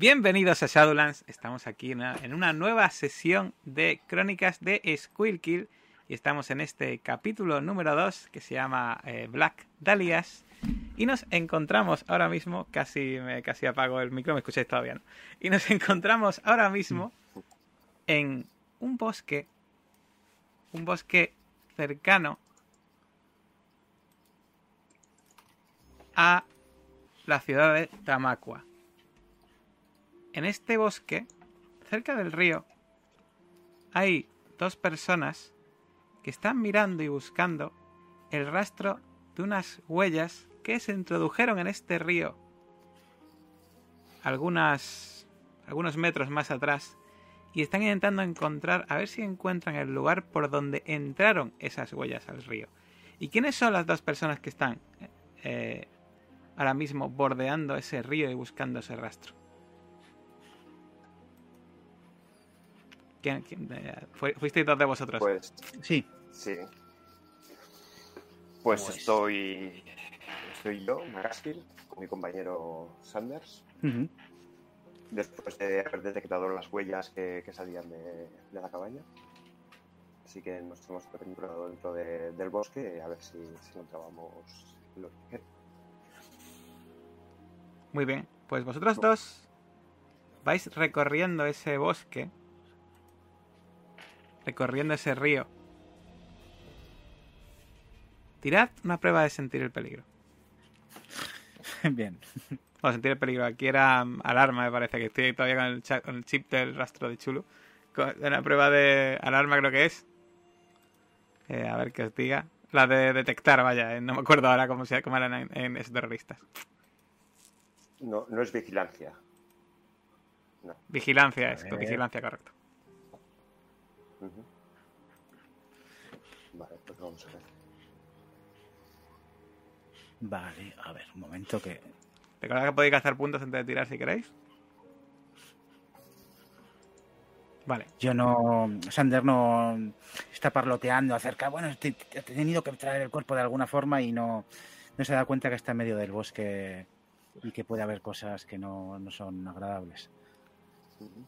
Bienvenidos a Shadowlands. Estamos aquí en una, nueva sesión de crónicas de Squirkill y estamos en este capítulo número 2 que se llama eh, Black Dahlias. Y nos encontramos ahora mismo, casi me casi apago el micro, me escucháis todavía. Y nos encontramos ahora mismo en un bosque, un bosque cercano a la ciudad de Tamacua. En este bosque, cerca del río, hay dos personas que están mirando y buscando el rastro de unas huellas que se introdujeron en este río algunas, algunos metros más atrás y están intentando encontrar, a ver si encuentran el lugar por donde entraron esas huellas al río. ¿Y quiénes son las dos personas que están eh, ahora mismo bordeando ese río y buscando ese rastro? ¿Quién, quién, eh, ¿Fuisteis dos de vosotros? Pues Sí. sí. Pues, Pues- estoy. Estoy yo, Magaskill, con mi compañero Sanders. Después de haber detectado las huellas que, que salían de, de la cabaña. Así que nos hemos aventurado dentro de- del bosque a ver si, si encontrábamos lo que Muy bien, pues vosotros dos vais recorriendo ese bosque, recorriendo ese río. Tirad una prueba de sentir el peligro. Bien. Bueno, sentir el peligro. Aquí era mm, alarma, me parece que estoy todavía con el, cha- con el chip del rastro de Chulu. Con una prueba de alarma creo que es. Eh, a ver qué os diga. La de detectar, vaya, eh, no me acuerdo ahora cómo, se, cómo eran en, en esos terroristas. No, no es vigilancia. No. Vigilancia, esto, vigilancia, correcto. Vale, pues vamos a ver. Vale, a ver, un momento que. Recordad que podéis gastar puntos antes de tirar si queréis. Vale, Yo no. Sander no está parloteando acerca. Bueno, te- te- he tenido que traer el cuerpo de alguna forma y no, no se da cuenta que está en medio del bosque y que puede haber cosas que no, no son agradables. Ujú.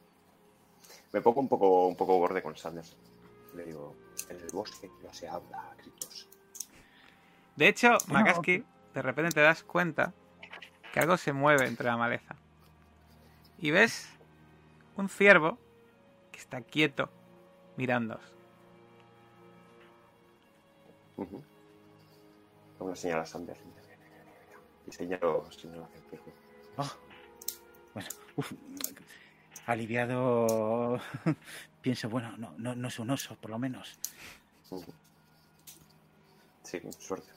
Me pongo un poco, un poco borde con Sanders. Le digo, en el bosque no se habla a gritos. De hecho, No, Makaski, de repente te das cuenta que algo se mueve entre la maleza. Y ves un ciervo que está quieto mirándoos. Ujú. Hago una señal a Sanders. Y señalo, señalo hacia el círculo. Oh, Bueno, uf, aliviado. Pienso, bueno, no, no, no es un oso, por lo menos. Sí, suerte.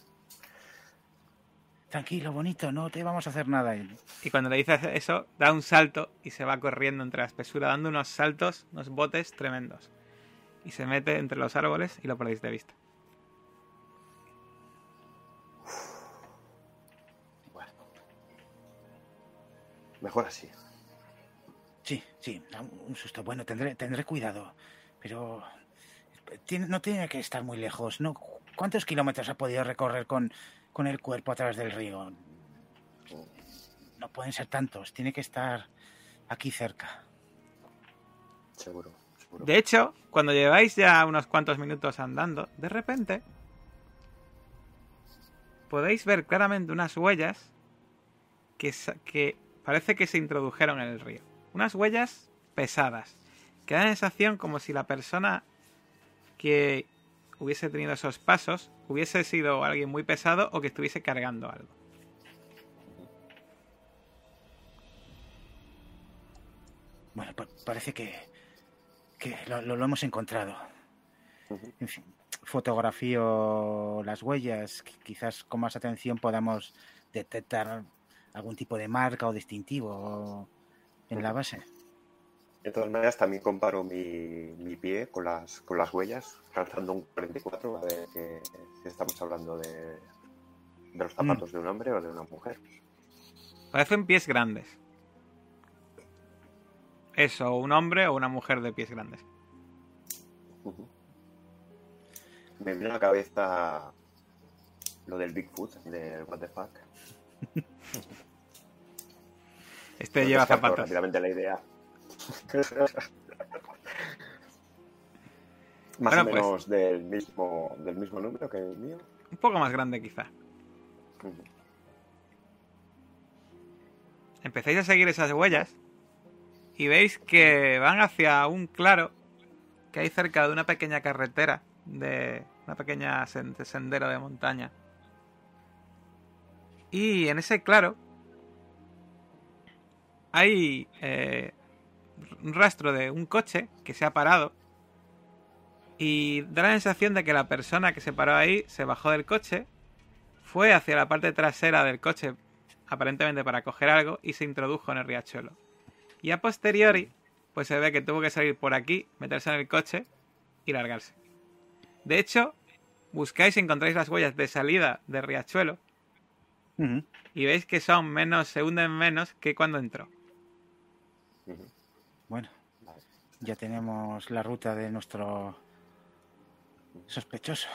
Tranquilo, bonito, no te vamos a hacer nada. Y cuando le dices eso, da un salto y se va corriendo entre la espesura, dando unos saltos, unos botes tremendos. Y se mete entre los árboles y lo perdéis de vista. Bueno. Mejor así. Sí, sí, un susto. Bueno, tendré, tendré cuidado. Pero tiene- no tiene que estar muy lejos. ¿no? ¿Cuántos kilómetros ha podido recorrer con, con el cuerpo a través del río? No pueden ser tantos. Tiene que estar aquí cerca. Seguro, seguro. De hecho, cuando lleváis ya unos cuantos minutos andando, de repente podéis ver claramente unas huellas que, sa- que parece que se introdujeron en el río. Unas huellas pesadas, que da la sensación como si la persona que hubiese tenido esos pasos hubiese sido alguien muy pesado o que estuviese cargando algo. Bueno, pa- parece que, que lo, lo- lo hemos encontrado. En fin, fotografío las huellas. qui- Quizás con más atención podamos detectar algún tipo de marca o distintivo en la base. De todas maneras, también comparo mi, mi pie con las, con las huellas, calzando un 44, a ver que, si estamos hablando de, de los zapatos de un hombre o de una mujer. Parecen pies grandes. Eso, un hombre o una mujer de pies grandes. Me viene a la cabeza lo del Bigfoot, del What the Fuck. Este No lleva zapatos. rápidamente la idea. Más Bueno, o pues- menos del, mismo, del mismo número que el mío. Un poco más grande quizá. Ujú. Empecéis a seguir esas huellas y veis que van hacia un claro que hay cerca de una pequeña carretera, de una pequeña sen- sendero de montaña. Y en ese claro hay eh, un rastro de un coche que se ha parado y da la sensación de que la persona que se paró ahí se bajó del coche, fue hacia la parte trasera del coche aparentemente para coger algo y se introdujo en el riachuelo. Y a posteriori, pues se ve que tuvo que salir por aquí, meterse en el coche y largarse. De hecho, buscáis y encontráis las huellas de salida del riachuelo y veis que son menos, se hunden menos que cuando entró. Bueno, ya tenemos la ruta de nuestro sospechoso.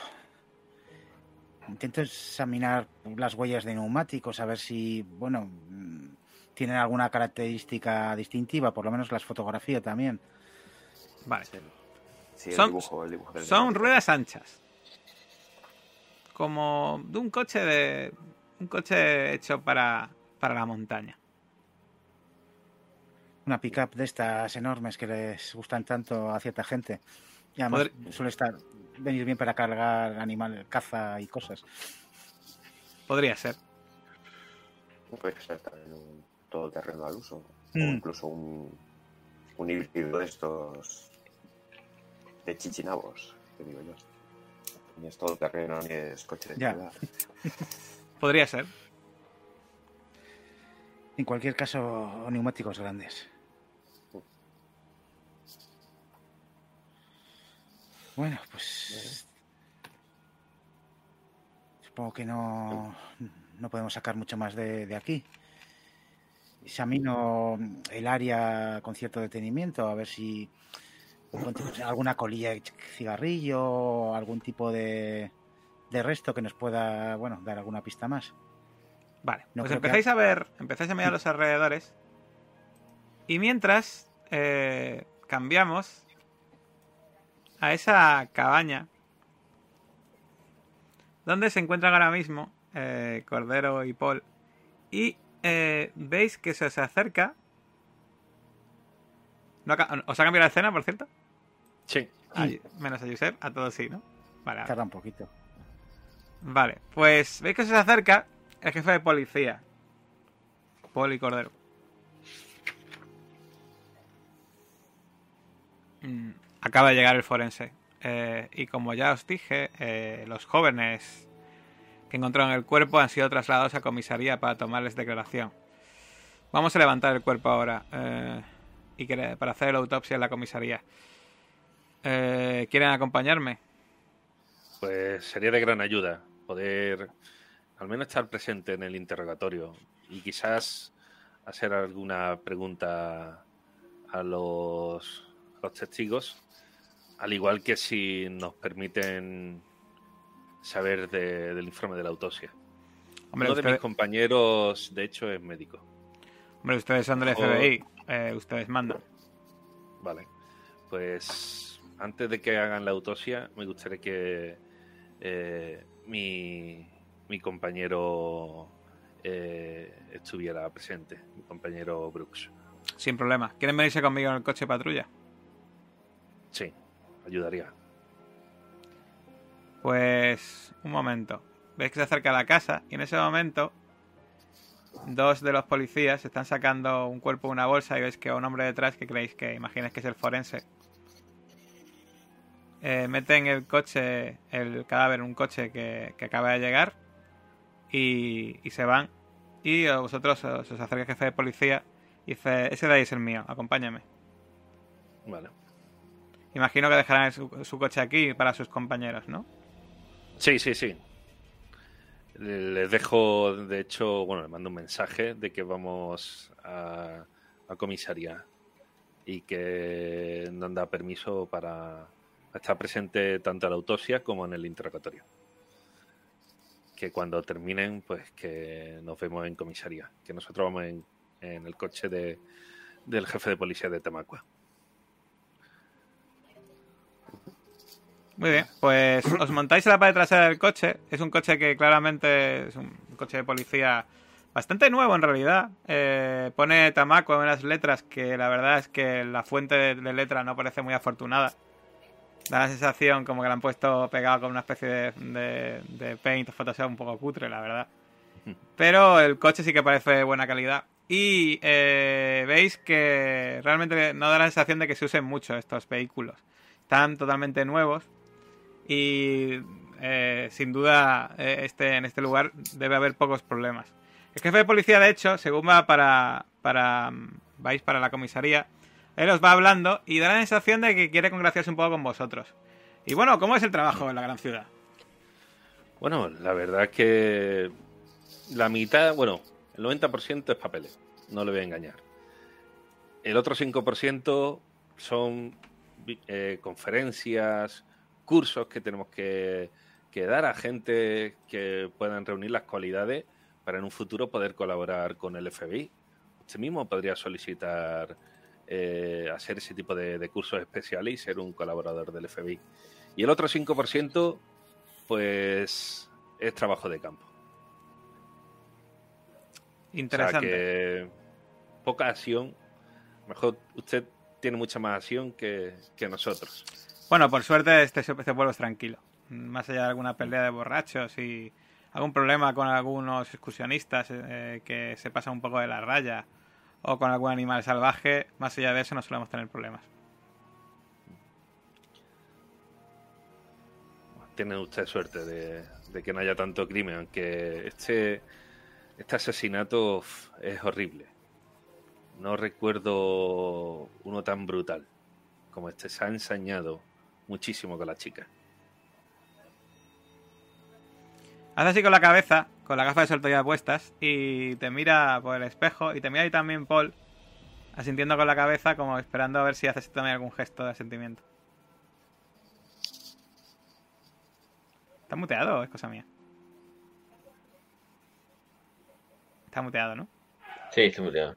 Intento examinar las huellas de neumáticos, a ver si, bueno, mm, tienen alguna característica distintiva, por lo menos las fotografío también. Vale. Sí, Sí, el Son- dibujo, el dibujo del Son ruedas anchas. Como de un coche de. un coche hecho para. para la montaña. Una pickup de estas enormes que les gustan tanto a cierta gente. Y además suele estar venir bien para cargar animal, caza y cosas. Podría ser. Puede ser también un todoterreno al uso. O Mm. incluso un, un híbrido de estos de chichinabos, que digo yo. Ni es todoterreno ni es coche de Ya. ciudad. Podría ser. En cualquier caso, neumáticos grandes. Bueno, pues. Supongo que no, no podemos sacar mucho más de, de aquí. Examino el área con cierto detenimiento, a ver si alguna colilla de cigarrillo o algún tipo de, de resto que nos pueda, bueno, dar alguna pista más. Vale, No pues que empezáis a ver, empezáis a mirar los alrededores. Y mientras eh, cambiamos a esa cabaña donde se encuentran ahora mismo eh, Cordero y Paul. Y eh, veis que se os acerca. ¿No ha ¿Os ha cambiado la escena, por cierto? Sí. A- menos a Josep, a todos sí, ¿no? Vale, Tarda un poquito. Vale, pues veis que se acerca el jefe de policía. Poli Cordero. Mm, Acaba de llegar el forense. Eh, y como ya os dije, eh, los jóvenes que encontraron el cuerpo han sido trasladados a comisaría para tomarles declaración. Vamos a levantar el cuerpo ahora. eh, y que- para hacer la autopsia en la comisaría. Eh, ¿Quieren acompañarme? Pues sería de gran ayuda poder al menos estar presente en el interrogatorio y quizás hacer alguna pregunta a los, a los testigos, al igual que si nos permiten saber de- del informe de la autopsia. Hombre, Uno de mis compañeros, de hecho, es médico. Hombre, ustedes son del O- FBI. eh, ustedes mandan. Vale. Pues antes de que hagan la autopsia, me gustaría que eh, mi, mi compañero eh, estuviera presente, mi compañero Brooks. Sin problema. ¿Quieren venirse conmigo en el coche patrulla? Sí, ayudaría. Pues un momento. Veis que se acerca a la casa y en ese momento dos de los policías están sacando un cuerpo de una bolsa y veis que un hombre detrás que creéis que imagináis que es el forense. Eh, meten el coche, el cadáver en un coche que, que acaba de llegar y, y se van. Y a vosotros os, os acerca el jefe de policía y dice, ese de ahí es el mío, acompáñame. Vale. Imagino que dejarán su, su coche aquí para sus compañeros, ¿no? Sí, sí, sí. Les dejo, de hecho, bueno, le mando un mensaje de que vamos a, a comisaría y que nos da permiso para estar presente tanto en la autopsia como en el interrogatorio. Que cuando terminen, pues que nos vemos en comisaría. Que nosotros vamos en, en el coche de, del jefe de policía de Tamacua. Muy bien, pues os montáis en la parte trasera del coche. Es un coche que claramente es un coche de policía bastante nuevo en realidad. Eh, pone Tamaco en las letras que la verdad es que la fuente de, letra no parece muy afortunada. Da la sensación como que la han puesto pegado con una especie de paint o Photoshop un poco cutre, la verdad. Pero el coche sí que parece de buena calidad. Y eh, veis que realmente no da la sensación de que se usen mucho estos vehículos. Están totalmente nuevos. Y eh, sin duda eh, este, en este lugar debe haber pocos problemas. El jefe de policía, de hecho, según va para, para vais para la comisaría, él os va hablando y da la sensación de que quiere congraciarse un poco con vosotros. Y bueno, ¿cómo es el trabajo en la gran ciudad? Bueno, la verdad es que la mitad, bueno, el 90% es papeles, no le voy a engañar. El otro 5% son eh, conferencias, cursos que tenemos que, que, dar a gente que puedan reunir las cualidades para en un futuro poder colaborar con el FBI. Usted mismo podría solicitar eh, hacer ese tipo de, de, cursos especiales y ser un colaborador del FBI. Y el otro 5%, pues, es trabajo de campo. Interesante. O sea que poca acción. Mejor usted tiene mucha más acción que, que nosotros. Bueno, por suerte este, este, pueblo es tranquilo. Más allá de alguna pelea de borrachos y algún problema con algunos excursionistas eh, que se pasan un poco de la raya o con algún animal salvaje, más allá de eso no solemos tener problemas. Tiene usted suerte de, de que no haya tanto crimen, aunque este, este asesinato es horrible. No recuerdo uno tan brutal como este. Se ha ensañado muchísimo con la chica. Hace así con la cabeza, con la gafa de sol ya puestas, y te mira por el espejo, y te mira ahí también Paul, asintiendo con la cabeza, como esperando a ver si haces también algún gesto de asentimiento. ¿Está muteado o es cosa mía? Está muteado, ¿no? Sí, está muteado.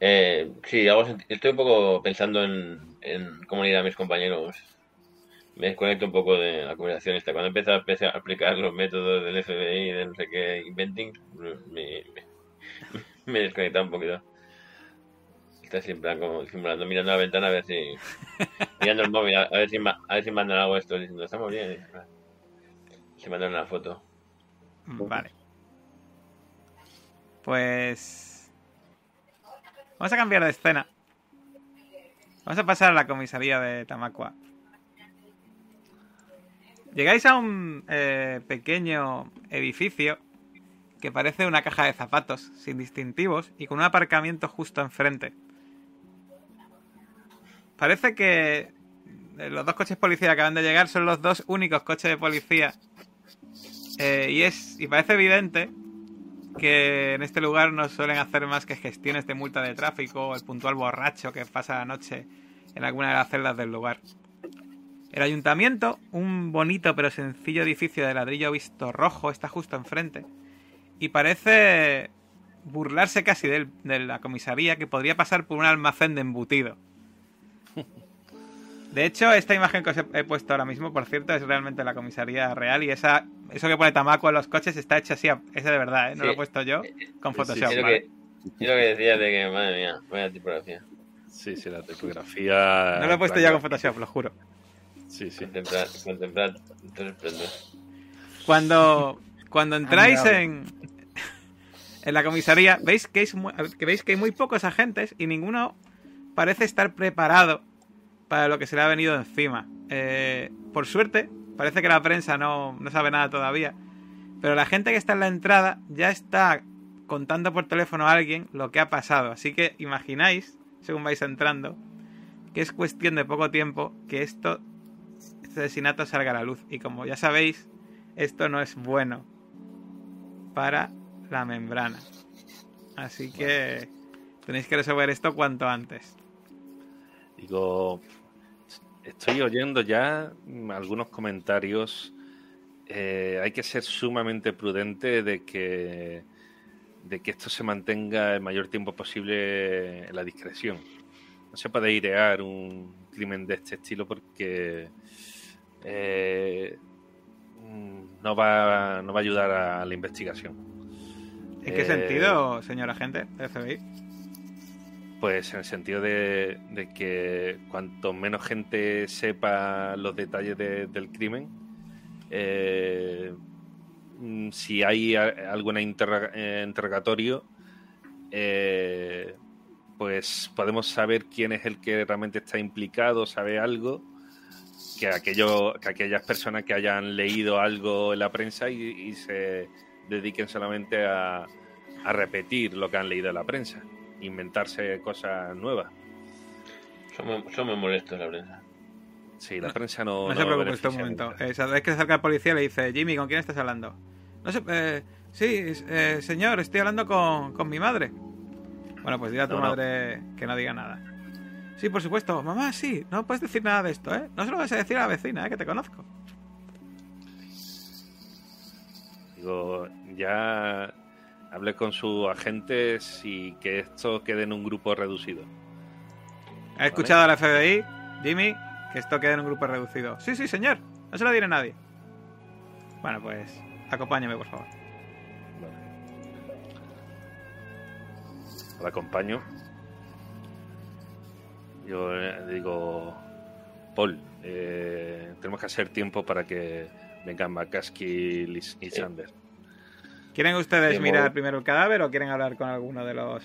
Eh, sí, estoy un poco pensando en, en cómo ir a mis compañeros me desconecto un poco de la conversación esta. Cuando empecé a, aplicar los métodos del FBI y de no sé qué inventing, me, me, me desconectaba un poquito. Está siempre como simulando, mirando la ventana a ver si. mirando el móvil, a ver si, a ver si mandan algo esto diciendo, estamos bien. Se mandan una foto. Vale. Pues. Vamos a cambiar de escena. Vamos a pasar a la comisaría de Tamacua. Llegáis a un eh, pequeño edificio que parece una caja de zapatos, sin distintivos y con un aparcamiento justo enfrente. Parece que los dos coches policía que acaban de llegar son los dos únicos coches de policía. Eh, y es y parece evidente que en este lugar no suelen hacer más que gestiones de multa de tráfico o el puntual borracho que pasa la noche en alguna de las celdas del lugar. El ayuntamiento, un bonito pero sencillo edificio de ladrillo visto rojo, está justo enfrente. Y parece burlarse casi de, de, la comisaría que podría pasar por un almacén de embutido. De hecho, esta imagen que os he, puesto ahora mismo, por cierto, es realmente la comisaría real y esa, eso que pone Tamaco en los coches está hecho así, ese de verdad, ¿eh? no sí. lo he puesto yo con Photoshop. Sí, ¿vale? Yo lo que decía de que, madre mía, vaya tipografía. Sí, sí, la tipografía. No lo he puesto ya con Photoshop, lo juro. Sí, sí. Contemplar, contemplar Cuando, cuando entráis en, en la comisaría, veis que, es muy, que veis que hay muy pocos agentes y ninguno parece estar preparado para lo que se le ha venido encima. Eh, por suerte, parece que la prensa no, no sabe nada todavía, pero la gente que está en la entrada ya está contando por teléfono a alguien lo que ha pasado. Así que imagináis, según vais entrando, que es cuestión de poco tiempo que esto asesinato salga a la luz. Y como ya sabéis, esto no es bueno para la membrana. Así que tenéis que resolver esto cuanto antes. Digo, estoy oyendo ya algunos comentarios. Eh, hay que ser sumamente prudente de que de que esto se mantenga el mayor tiempo posible en la discreción. No se puede idear un crimen de este estilo porque eh, no, va, no va a ayudar a la investigación. ¿En qué Eh, sentido, señor agente del FBI? Pues en el sentido de, de que cuanto menos gente sepa los detalles de- del crimen, eh, si hay algún interroga- eh, interrogatorio, eh, pues podemos saber quién es el que realmente está implicado, sabe algo, que, aquello, que aquellas personas que hayan leído algo en la prensa y, y se dediquen solamente a, a repetir lo que han leído en la prensa, inventarse cosas nuevas. Muy, son muy molestos la prensa. Sí, la prensa no. No, se preocupe usted un beneficia momento. Eh, cada vez que se acerca el policía le dice, Jimmy, ¿con quién estás hablando? No sé, eh, sí, eh, señor, estoy hablando con, con mi madre. Bueno, pues dile a tu No, no. madre que no diga nada. Sí, por supuesto. Mamá, sí, no puedes decir nada de esto, ¿eh? No se lo vas a decir a la vecina, ¿eh? Que te conozco. Digo, ya hablé con sus agentes y que esto quede en un grupo reducido. ¿Ha escuchado a la FBI, Jimmy? Que esto quede en un grupo reducido. Sí, sí, señor. No se lo diré a nadie. Bueno, pues acompáñame, por favor. La acompaño. Yo eh, digo, Paul, eh, tenemos que hacer tiempo para que vengan McCaskill y, y Sanders. ¿Quieren ustedes mirar primero el cadáver o quieren hablar con alguno de los...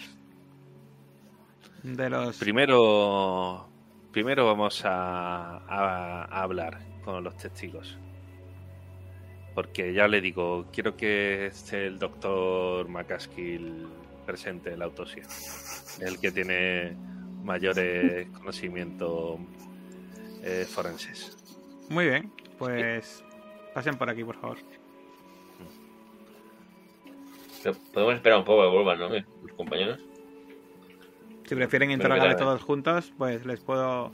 De los... Primero, primero vamos a, a- a hablar con los testigos. Porque ya le digo, quiero que esté el doctor McCaskill presente en la autopsia. El que tiene mayores conocimientos eh, forenses. Muy bien, pues pasen por aquí, por favor. Pero podemos esperar un poco a que vuelvan, ¿no? Los compañeros. Si prefieren interrogarle todos juntos, pues les puedo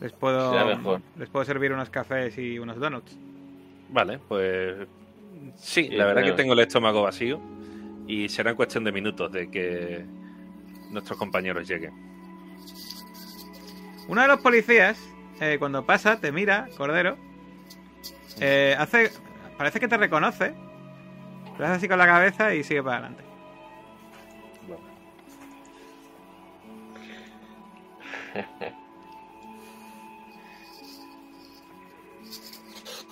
les puedo mejor. les puedo servir unos cafés y unos donuts. Vale, pues sí, Sí, la verdad que tengo el estómago vacío y será cuestión de minutos de que nuestros compañeros lleguen. Uno de los policías eh, cuando pasa te mira, Cordero, eh, hace parece que te reconoce, lo hace así con la cabeza y sigue para adelante.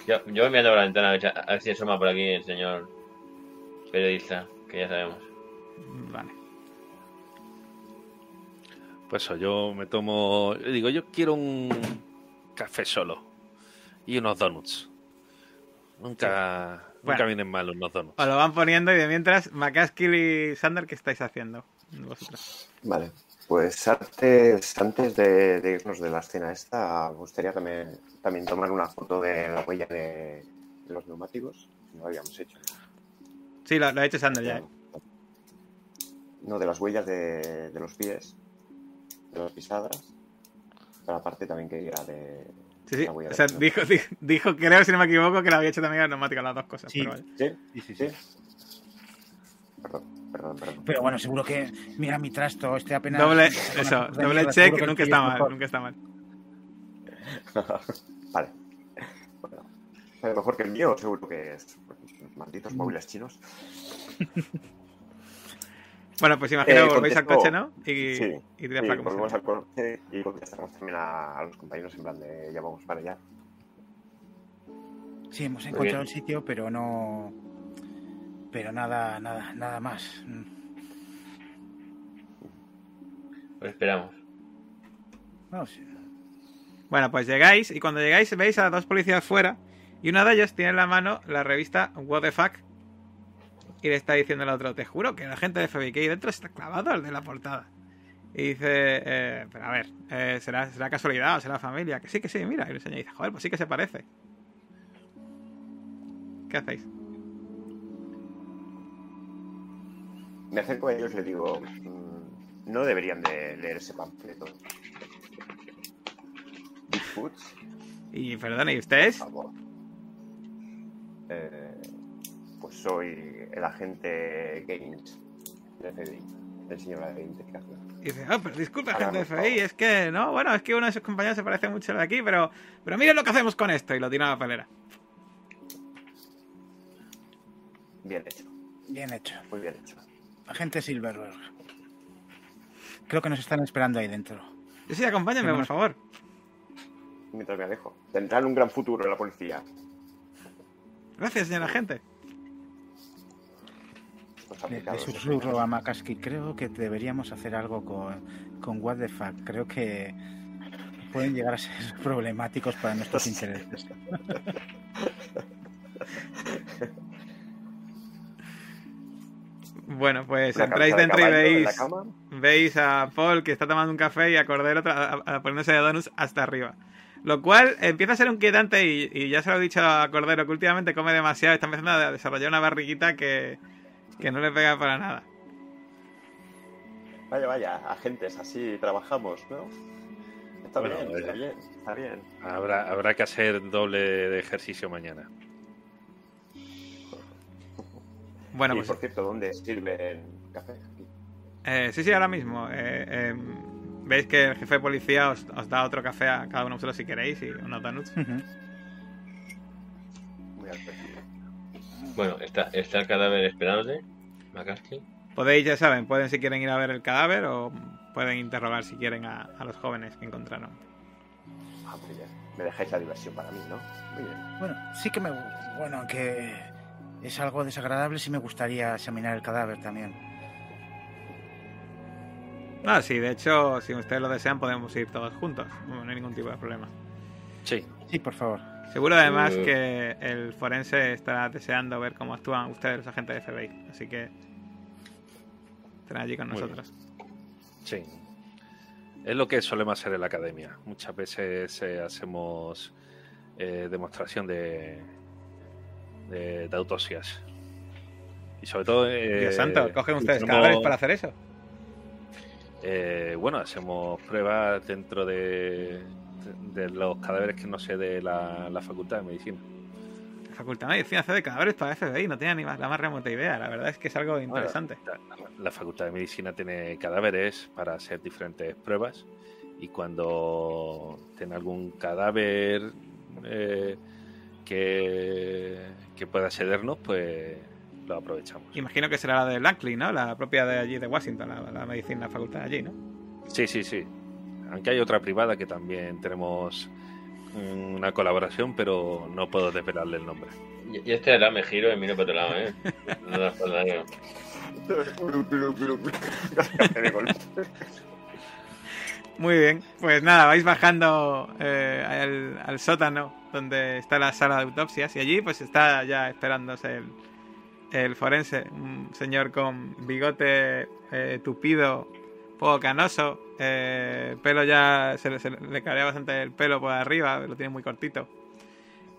Yo, yo voy mirando por la ventana a ver, si- a ver si asoma por aquí el señor periodista, que ya sabemos. Vale. Pues eso, yo me tomo. yo digo, yo quiero un café solo y unos donuts. Nunca, Bueno. nunca vienen mal unos donuts. Os lo van poniendo y de mientras, McCaskill y Sander, ¿qué estáis haciendo? Vosotros. Vale, pues antes, antes de, de irnos de la escena esta, me gustaría también, también tomar una foto de la huella de, de los neumáticos. No lo habíamos hecho. Sí, lo, lo ha hecho Sander ya. ¿eh? No, de las huellas de, de los pies, de las pisadas. Pero aparte también quería de Sí, sí. la O sea, dijo, dijo, dijo, creo, si no me equivoco, que lo había hecho también a neumática, las dos cosas. Sí. pero vale. ¿Sí? Sí, sí, ¿Sí? sí. Perdón, perdón, perdón. Pero bueno, seguro que mira mi trasto, este apenas. Doble, eso, doble mierda, check, que nunca está es mal, mejor. nunca está mal. vale. Bueno, ¿es mejor que el mío, seguro que es. Malditos móviles chinos. Bueno, pues imagino Eh, que volvéis al coche, ¿no? Y, Sí, y Sí, volvemos al coche y contestamos también a, a los compañeros en plan de ya vamos para allá. Sí, hemos encontrado el sitio, pero no. Pero nada, nada, nada más. Esperamos. Vamos, Bueno, pues llegáis y cuando llegáis veis a dos policías fuera y uno de ellos tiene en la mano la revista What the Fuck y le está diciendo al otro, te juro que la gente de ahí dentro está clavado el de la portada. Y dice, eh, pero a ver, eh, ¿será, ¿será casualidad o será familia? Que sí, que sí, mira. Y le enseña y dice, joder, pues sí que se parece. ¿Qué hacéis? Me acerco a ellos y les digo, mm, no deberían de leer ese panfleto. Bigfoot, Y perdone, ¿y por ustedes? favor. Eh, pues soy el agente Gaines. del FBI. Le enseño la identificación. Y dice, oh, pero disculpe, agente FBI, es que, no, bueno, es que uno de sus compañeros se parece mucho al de aquí, pero, pero miren lo que hacemos con esto. Y lo tira a la pelera. Bien hecho, Bien hecho. muy bien hecho. Agente Silverberg. Creo que nos están esperando ahí dentro. Sí, sí, acompáñenme, por favor. Mientras me alejo. Tendrán un gran futuro en la policía. Gracias, señor agente. Los Le, le aplicados. susurro a Makaski. Creo que deberíamos hacer algo con, con What the Fuck. Creo que pueden llegar a ser problemáticos para nuestros intereses. Bueno, pues Una entráis de dentro y veis, veis a Paul que está tomando un café y a Cordero tra- a- a poniéndose de donuts hasta arriba. Lo cual empieza a ser inquietante y, y ya se lo he dicho a Cordero que últimamente come demasiado y está empezando a desarrollar una barriguita que, que no le pega para nada. Vaya, vaya, agentes, así trabajamos, ¿no? Está Bueno, bien, está bien, está bien. Habrá, habrá que hacer doble de ejercicio mañana. Bueno, y pues por cierto, ¿dónde sirven café? Eh, sí, sí, ahora mismo. eh, eh, Veis que el jefe de policía os, os da otro café a cada uno de vosotros si queréis y unos donuts. Muy. Bueno, está, está el cadáver esperándote, McCaskey. Podéis, ya saben, pueden si quieren ir a ver el cadáver o pueden interrogar si quieren a, a los jóvenes que encontraron. Ah, bien. Me dejáis la diversión para mí, ¿no? Muy bien. Bueno, sí que me. Bueno, aunque es algo desagradable, sí me gustaría examinar el cadáver también. Ah, sí, de hecho, si ustedes lo desean, podemos ir todos juntos. No, no hay ningún tipo de problema. Sí, Sí, por favor. Seguro además Eh. que el forense estará deseando ver cómo actúan ustedes, los agentes de FBI. Así que estarán allí con nosotros. sí. Es lo que solemos hacer en la academia. Muchas veces eh, hacemos eh, demostración de, de, de autopsias. Y sobre todo... eh, Dios santo, ¿cogen ustedes tenemos- cadáveres para hacer eso? Eh, bueno, hacemos pruebas dentro de, de los cadáveres que no sé de la, la facultad de medicina. La Facultad de Medicina hace de cadáveres para FBI, no tenía ni más- la más remota idea. La verdad es que es algo Bueno, interesante. la, la facultad de medicina tiene cadáveres para hacer diferentes pruebas y cuando tiene algún cadáver eh, que, que pueda cedernos, pues lo aprovechamos. Imagino que será la de Langley, ¿no? La propia de allí de Washington, la, la medicina, la facultad de allí, ¿no? Sí, sí, sí. Aunque hay otra privada que también tenemos una colaboración, pero no puedo desvelarle el nombre. Y, este era me giro y miro para otro lado, ¿eh? No da golpe. Muy bien, pues nada, vais bajando eh, al, al sótano donde está la sala de autopsias y allí pues está ya esperándose el, el forense, un señor con bigote eh, tupido, poco canoso, eh, pelo ya se, le- se le cabrea bastante el pelo por arriba, lo tiene muy cortito.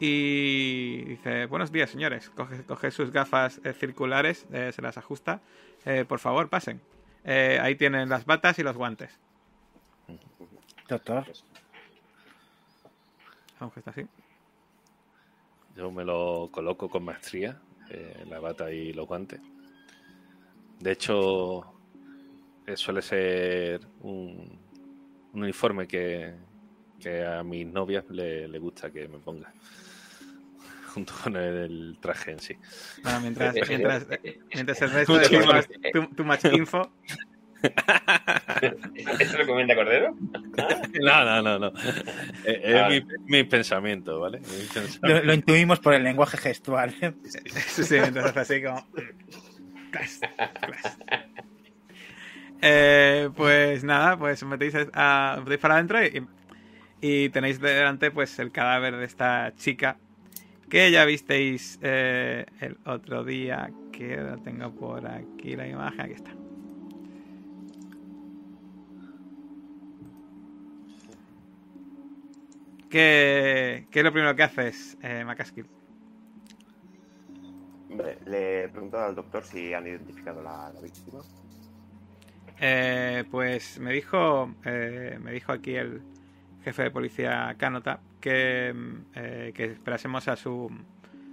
Y dice, buenos días señores, coge, coge sus gafas eh, circulares, eh, se las ajusta, Eh, por favor pasen. Eh, ahí tienen las batas y los guantes. Doctor, Vamos que está así. Yo me lo coloco con maestría, eh, la bata y los guantes. De hecho, suele ser un, un uniforme que, que a mis novias le, le gusta que me ponga. Junto con el traje en sí. Bueno, mientras, Eh, eh, mientras, eh, mientras el resto de más. too, too much info. ¿Esto lo comenta Cordero? No, no, no, no. Eh, Es Vale. mi, mi pensamiento, ¿vale? Mi pensamiento. lo, lo intuimos por el lenguaje gestual. Sí, sí, mientras hace así como. Clas, clas. Eh, pues nada, pues metéis, a, metéis para adentro y, tenéis delante pues el cadáver de esta chica que ya visteis eh, el otro día que la tengo por aquí la imagen, aquí está. ¿Qué, qué es lo primero que haces, eh, le he preguntado al doctor si han identificado la víctima. Eh, pues me dijo, eh, me dijo aquí el jefe de policía Canota que, mm, eh, que esperásemos a su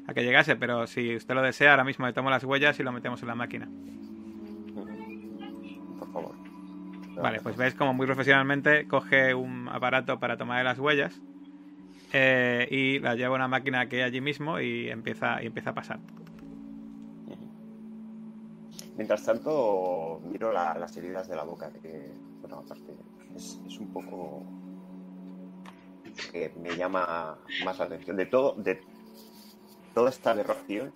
a que llegase, pero si usted lo desea, ahora mismo le tomo las huellas y lo metemos en la máquina. Vale, pues ves como muy profesionalmente coge un aparato para tomar las huellas eh, y la lleva a una máquina que hay allí mismo y empieza, y empieza a pasar. Mientras tanto, miro la- las heridas de la boca, que, bueno, aparte, es, un poco que me llama más la atención. De todo, de toda esta aberración,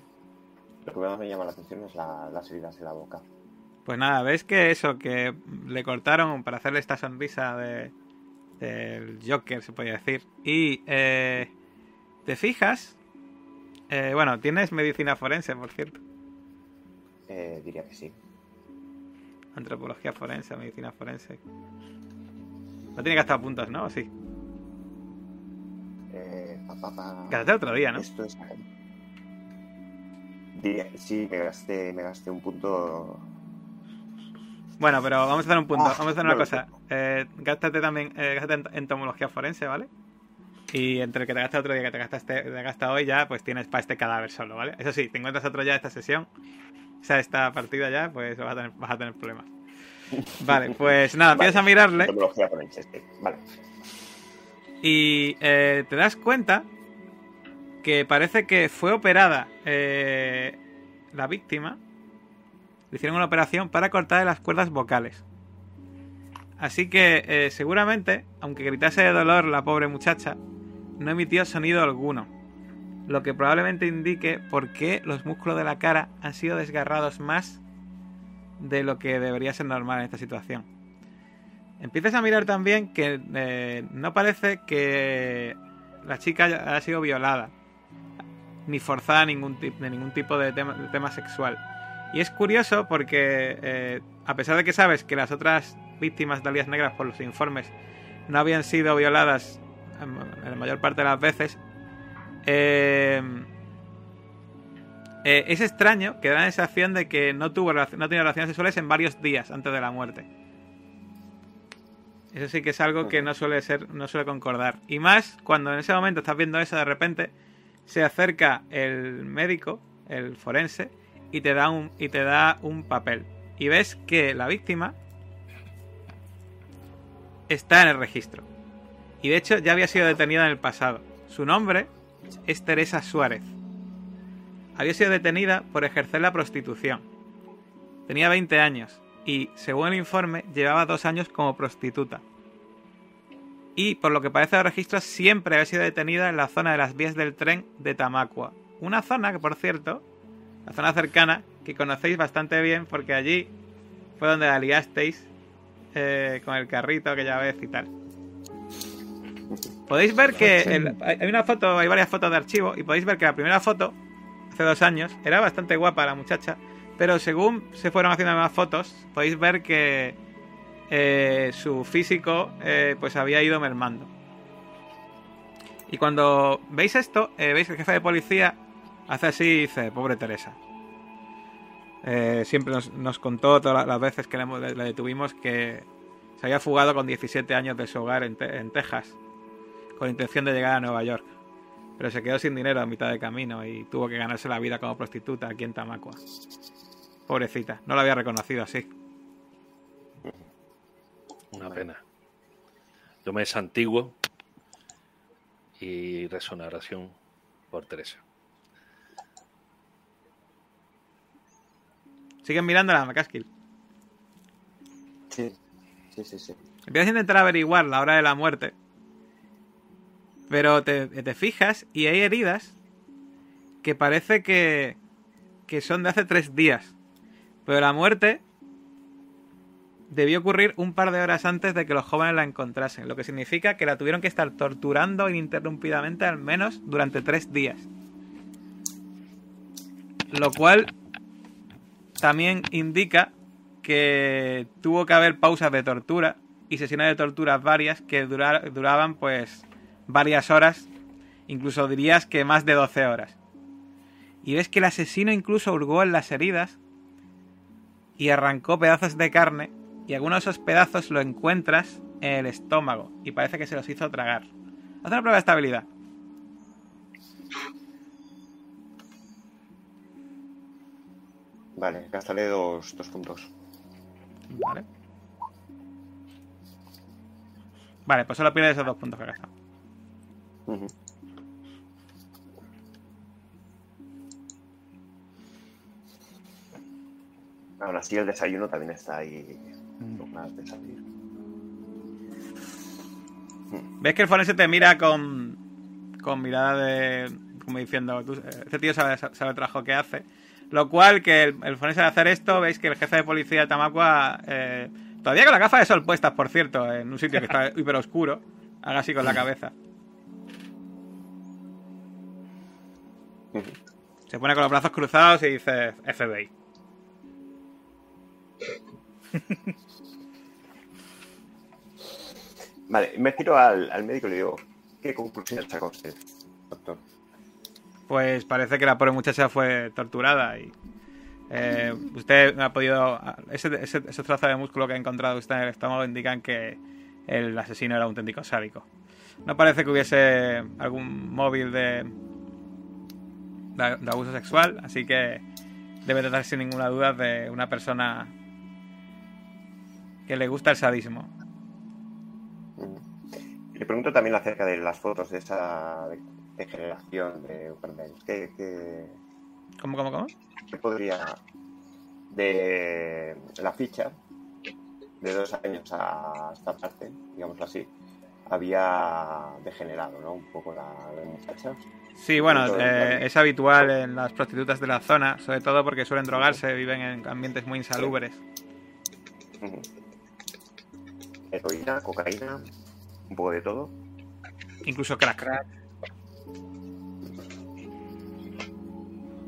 lo que más me llama la atención es la- las heridas de la boca. Pues nada, ves que eso, que le cortaron para hacerle esta sonrisa de del Joker, se podría decir. Y eh, te fijas, eh, bueno, tienes medicina forense, por cierto. Eh, diría que sí. Antropología forense, medicina forense. No tiene que gastar puntos, ¿no? ¿O sí. Eh, pa, pa, pa. Gastaste otro día, ¿no? Esto es... Diría- sí, me gasté, me gasté un punto. Bueno, pero vamos a hacer un punto. Ah, Vamos a hacer una cosa. Eh, gástate también eh, gástate en entomología forense, ¿vale? Y entre el que te gastas otro día que te gastaste te hoy ya, pues tienes para este cadáver solo, ¿vale? Eso sí, te encuentras otro ya esta sesión, o sea, esta partida ya, pues vas a tener, vas a tener problemas. Vale, pues nada, Vale, empiezas a mirarle sí. Vale. y eh, te das cuenta que parece que fue operada eh, la víctima. Le hicieron una operación para cortarle las cuerdas vocales. Así que eh, seguramente, aunque gritase de dolor la pobre muchacha, no emitió sonido alguno. Lo que probablemente indique por qué los músculos de la cara han sido desgarrados más de lo que debería ser normal en esta situación. Empiezas a mirar también que eh, no parece que la chica haya sido violada ni forzada de ningún tipo de tema, de tema sexual. Y es curioso porque, eh, a pesar de que sabes que las otras víctimas de alias negras por los informes no habían sido violadas en, en la mayor parte de las veces, eh, eh, es extraño que da la sensación de que no tuvo no tenía relaciones sexuales en varios días antes de la muerte. Eso sí que es algo que no suele ser, no suele concordar. Y más cuando en ese momento estás viendo eso de repente, se acerca el médico, el forense, y te da un, y te da un papel. Y ves que la víctima está en el registro. Y de hecho ya había sido detenida en el pasado. Su nombre es Teresa Suárez. Había sido detenida por ejercer la prostitución. Tenía 20 años y, según el informe, llevaba dos años como prostituta. Y, por lo que parece de registros, siempre había sido detenida en la zona de las vías del tren de Tamacua. Una zona que, por cierto, la zona cercana, que conocéis bastante bien porque allí fue donde la liasteis eh, con el carrito aquella vez y tal. Podéis ver que el- hay una foto, hay varias fotos de archivo y podéis ver que la primera foto, hace dos años, era bastante guapa la muchacha, pero según se fueron haciendo más fotos, podéis ver que eh, su físico eh, pues había ido mermando. Y cuando veis esto, eh, veis que el jefe de policía hace así y dice, pobre Teresa. Siempre nos, nos contó todas las veces que hemos- le detuvimos que se había fugado con 17 años de su hogar en, Te- en Texas, con intención de llegar a Nueva York. Pero se quedó sin dinero a mitad de camino y tuvo que ganarse la vida como prostituta aquí en Tamacua. Pobrecita, no la había reconocido así. Una pena. Yo me desantiguo y rezo una oración por Teresa. Siguen mirando a la McCaskill. Sí, sí, sí. sí. Empiezas a intentar averiguar la hora de la muerte. Pero te, te fijas y hay heridas que parece que, que son de hace tres días. Pero la muerte debió ocurrir un par de horas antes de que los jóvenes la encontrasen. Lo que significa que la tuvieron que estar torturando ininterrumpidamente al menos durante tres días. Lo cual también indica que tuvo que haber pausas de tortura y sesiones de tortura varias que durar- duraban pues varias horas, incluso dirías que más de 12 horas. Y ves que el asesino incluso hurgó en las heridas y arrancó pedazos de carne y algunos de esos pedazos lo encuentras en el estómago y parece que se los hizo tragar. Haz una prueba de estabilidad. Vale, gastaré dos, dos puntos. Vale. Vale, pues solo pierdes esos dos puntos que has gastado. Ujú. Aún así, el desayuno también está ahí con ganas de salir. ¿Ves que el forense te mira con, con mirada de. como diciendo, tú, este tío sabe, sabe el trabajo que hace? Lo cual, que el, el forense de hacer esto, veis que el jefe de policía de Tamacua, eh, todavía con la gafa de sol puestas, por cierto, en un sitio que está hiper oscuro, haga así con la cabeza. Se pone con los brazos cruzados y dice FBI. Vale, me giro al, al médico y le digo, ¿qué conclusiones saca usted, doctor? Pues parece que la pobre muchacha fue torturada y eh, usted ha podido ese, ese, de músculo que ha encontrado usted en el estómago indican que el asesino era un auténtico sádico. No parece que hubiese algún móvil de, de, de abuso sexual, así que debe tratarse sin ninguna duda de una persona que le gusta el sadismo. Mm. Le pregunto también acerca de las fotos de esa degeneración de Warner. ¿Qué, qué, ¿Cómo, cómo, cómo? qué podría de la ficha de dos años a esta parte, digámoslo así, había degenerado, ¿no? Un poco la, la muchacha. Sí, bueno, eh, es habitual en las prostitutas de la zona, sobre todo porque suelen drogarse, viven en ambientes muy insalubres. Heroína, cocaína, un poco de todo. Incluso crack.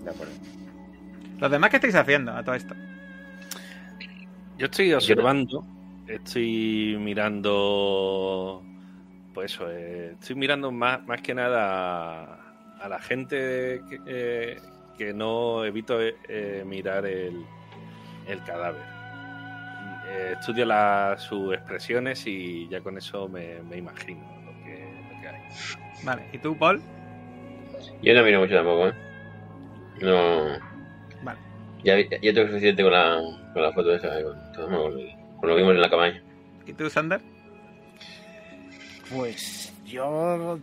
De acuerdo. ¿Los demás qué estáis haciendo a todo esto? Yo estoy observando, estoy mirando, pues eso, eh, estoy mirando más, más que nada a, la gente que, eh, que no evito eh, mirar el, el cadáver. Eh, estudio la- sus expresiones y ya con eso me, me imagino lo que, lo que hay. Vale, ¿y tú, Paul? Yo no miro mucho tampoco, ¿eh? No. Vale. Ya, ya tengo suficiente con la, con la foto esa, con, todo, con, con lo que vimos en la cabaña. ¿Y tú, Sander? Pues yo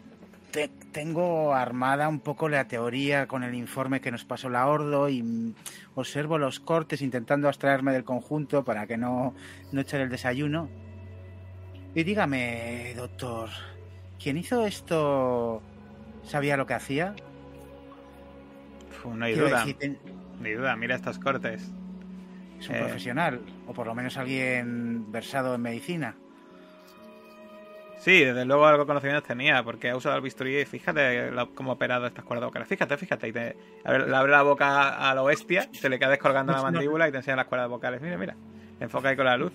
te- tengo armada un poco la teoría con el informe que nos pasó la Ordo y observo los cortes intentando abstraerme del conjunto para que no, no echar el desayuno. Y dígame, doctor, ¿quién hizo esto sabía lo que hacía? Uf, no hay duda. decir, ten- No hay duda, mira estos cortes. es un Eh. profesional, o por lo menos alguien versado en medicina. Sí, desde luego algo de conocimientos tenía, porque ha usado el bisturí y fíjate lo- cómo ha operado estas cuerdas vocales. Fíjate, fíjate. Y te, a ver, le abre la boca a lo bestia, te le queda descolgando la mandíbula y te enseña las cuerdas vocales. Mira, mira. Enfoca ahí con la luz.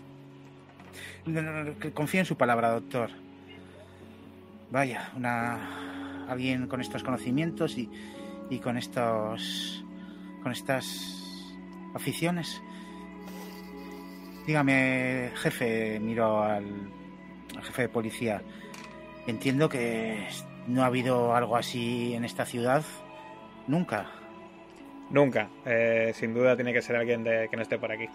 No, no, no, que confío en su palabra, doctor. Vaya, una alguien con estos conocimientos y, y con estos con estas aficiones. Dígame, jefe, miro al jefe de policía. Entiendo que no ha habido algo así en esta ciudad nunca. Nunca. Eh, sin duda tiene que ser alguien de, que no esté por aquí.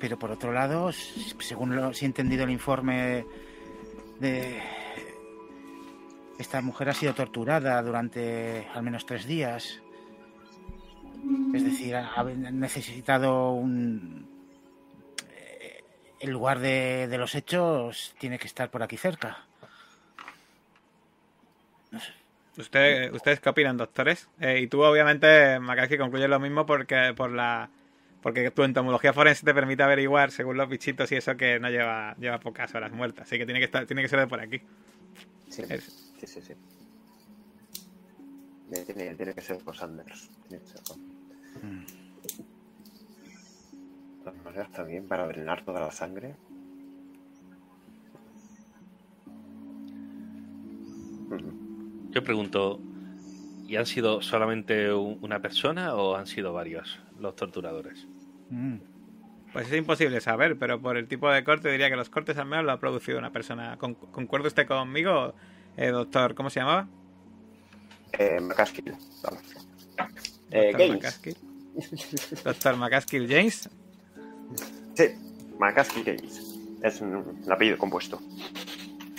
Pero por otro lado, según lo, si he entendido el informe de esta mujer ha sido torturada durante al menos tres días. Es decir, ha necesitado un el lugar de, de los hechos tiene que estar por aquí cerca. ¿Usted, ¿Ustedes qué opinan, doctores? Eh, y tú, obviamente, Macaki, concluyes lo mismo porque por la porque tu entomología forense te permite averiguar, según los bichitos y eso, que no lleva, lleva pocas horas muertas. Así que tiene que, estar, tiene que ser de por aquí. Sí, Es- sí, sí. sí. Tiene, tiene que ser por Sanders. Tiene que ser por... maneras, también para drenar toda la sangre. Yo pregunto, ¿y han sido solamente un- una persona o han sido varios los torturadores? Mm. Pues es imposible saber, pero por el tipo de corte diría que los cortes al menos lo ha producido una persona. Con- ¿Concuerda usted conmigo, eh, doctor? ¿Cómo se llamaba? Eh, McCaskill. Vamos. Eh, Doctor. McCaskill. Doctor McCaskill James. Sí, McCaskill James. Es un, apellido compuesto.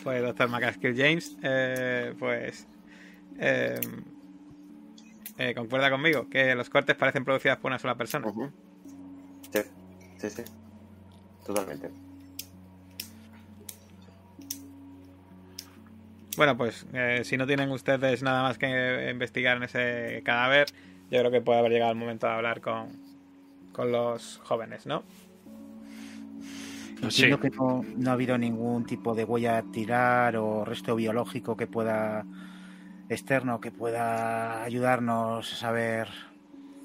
Pues doctor McCaskill James, eh, pues eh, eh, concuerda conmigo que los cortes parecen producidos por una sola persona. Sí, sí, sí. Totalmente. Bueno, pues eh, si no tienen ustedes nada más que investigar en ese cadáver, yo creo que puede haber llegado el momento de hablar con, con los jóvenes, ¿no? Entiendo Sí. que no, no ha habido ningún tipo de huella a tirar o resto biológico que pueda externo que pueda ayudarnos a saber.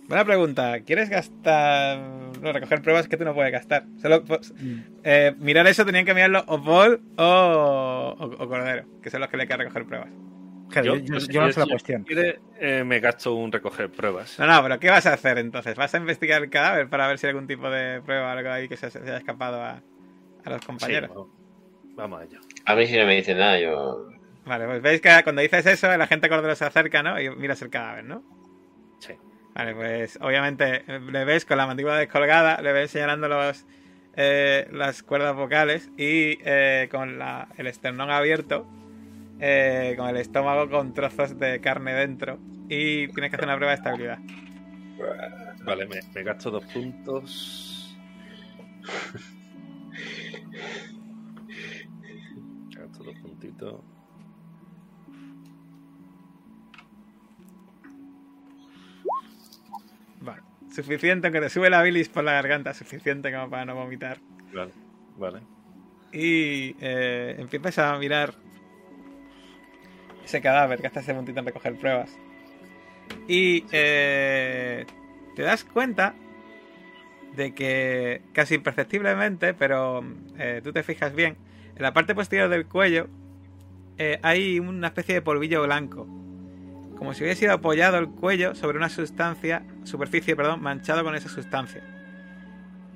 Buena pregunta. ¿Quieres gastar... No, recoger pruebas que tú no puedes gastar? Solo, pues, eh, mirar eso tenían que mirarlo o Paul o, o, o Cordero, que son los que le quedan recoger pruebas. Claro, yo, yo- pues, yo lanzo la si cuestión. quiere, eh, me gasto un recoger pruebas. No, no, pero ¿qué vas a hacer entonces? ¿Vas a investigar el cadáver para ver si hay algún tipo de prueba o algo ahí que se, se haya escapado a, a los Sí, compañeros? vamos, vamos a ello. A mí si no me dicen nada, yo. Vale, pues veis que cuando dices eso, el agente Cordero se acerca, ¿no? Y miras el cadáver, ¿no? Sí. Vale, pues obviamente le ves con la mandíbula descolgada, le ves señalando los, eh, las cuerdas vocales y eh, con la- el esternón abierto, eh, con el estómago con trozos de carne dentro y tienes que hacer una prueba de estabilidad. Vale, me, me gasto dos puntos. Gasto dos puntitos. Vale, suficiente, aunque te sube la bilis por la garganta, suficiente como para no vomitar. Vale, vale. Y eh, empiezas a mirar ese cadáver que hasta ese montito en recoger pruebas. Y eh, te das cuenta de que casi imperceptiblemente, pero eh, tú te fijas bien, en la parte posterior del cuello eh, hay una especie de polvillo blanco. Como si hubiese sido apoyado el cuello sobre una sustancia, superficie, perdón, manchado con esa sustancia.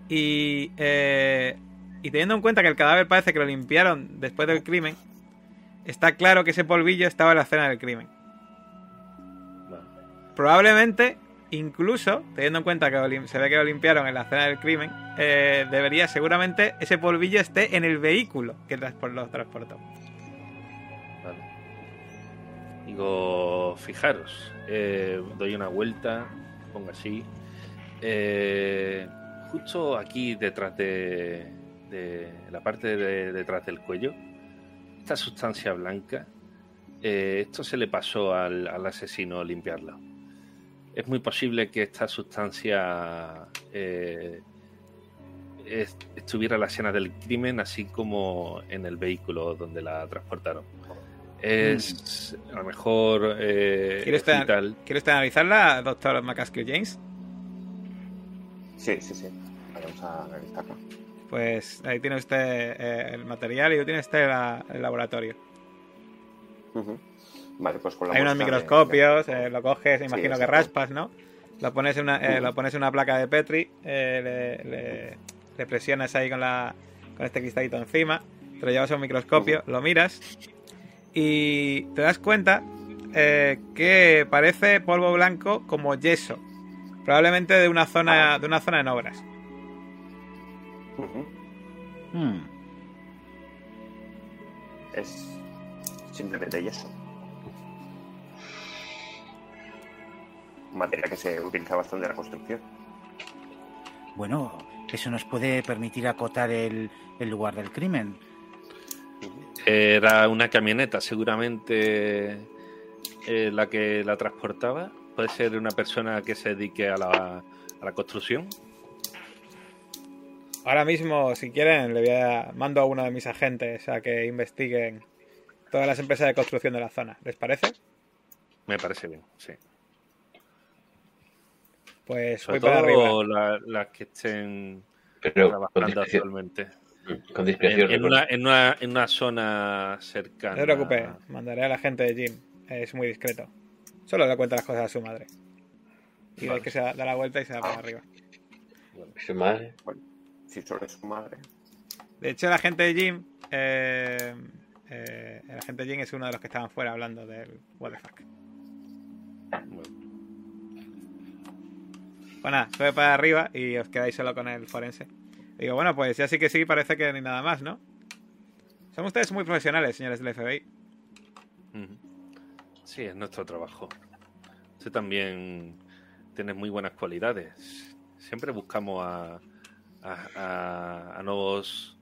Y, eh, y teniendo en cuenta que el cadáver parece que lo limpiaron después del crimen, está claro que ese polvillo estaba en la escena del crimen. Probablemente, incluso, teniendo en cuenta que se ve que lo limpiaron en la escena del crimen, eh, debería, seguramente, ese polvillo esté en el vehículo que transpor- lo transportó. Vale. Digo, fijaros, eh, doy una vuelta, pongo así. eh, justo aquí detrás de, de la parte de detrás del cuello, esta sustancia blanca, eh, esto se le pasó al, al asesino limpiarla. Es muy posible que esta sustancia eh, es- estuviera en la escena del crimen, así como en el vehículo donde la transportaron. Es a lo mejor eh, ¿Quiere usted- vital. ¿Quiere usted analizarla, doctor McCaskill James? Sí, sí, sí. Vamos a analizarlo. Pues ahí tiene usted eh, el material y tiene usted la- el laboratorio. Ujú. Vale, pues con la Hay unos de- microscopios, eh, lo coges, Sí, imagino que raspas, ¿no? Lo pones en una, eh, lo pones en una placa de Petri, eh, le, le- le presionas ahí con, la, con este cristalito encima, te lo llevas a un microscopio, lo miras y te das cuenta eh, que parece polvo blanco como yeso, probablemente de una zona, de una zona en obras. Hmm. Es simplemente yeso. Materia que se utiliza bastante en la construcción. Bueno, eso nos puede permitir acotar el, el lugar del crimen. Era una camioneta, seguramente eh, la que la transportaba. Puede ser una persona que se dedique a la, a la construcción. Ahora mismo, si quieren, le voy a, mando a uno de mis agentes a que investiguen todas las empresas de construcción de la zona. ¿Les parece? Me parece bien, sí. Pues Sobre voy para arriba. la- las que estén Pero trabajando actualmente. Con En, discreción. en una, en, una, en una zona cercana. No se preocupe, mandaré a la gente de Jim. Es muy discreto. Solo le cuenta las cosas a su madre. Y Vale. veis que se da da la vuelta y se va para arriba. Su madre. Si solo es su madre. De hecho, el agente de Jim. eh, eh, el agente de Jim es uno de los que estaban fuera hablando del What the fuck. Bueno, Pues nada, sube para arriba y os quedáis solo con el forense. Digo, bueno, pues ya sí que sí, parece que ni nada más, ¿no? Son ustedes muy profesionales, señores del FBI. Sí, es nuestro trabajo. Usted también tiene muy buenas cualidades. Siempre buscamos a, a- a- nuevos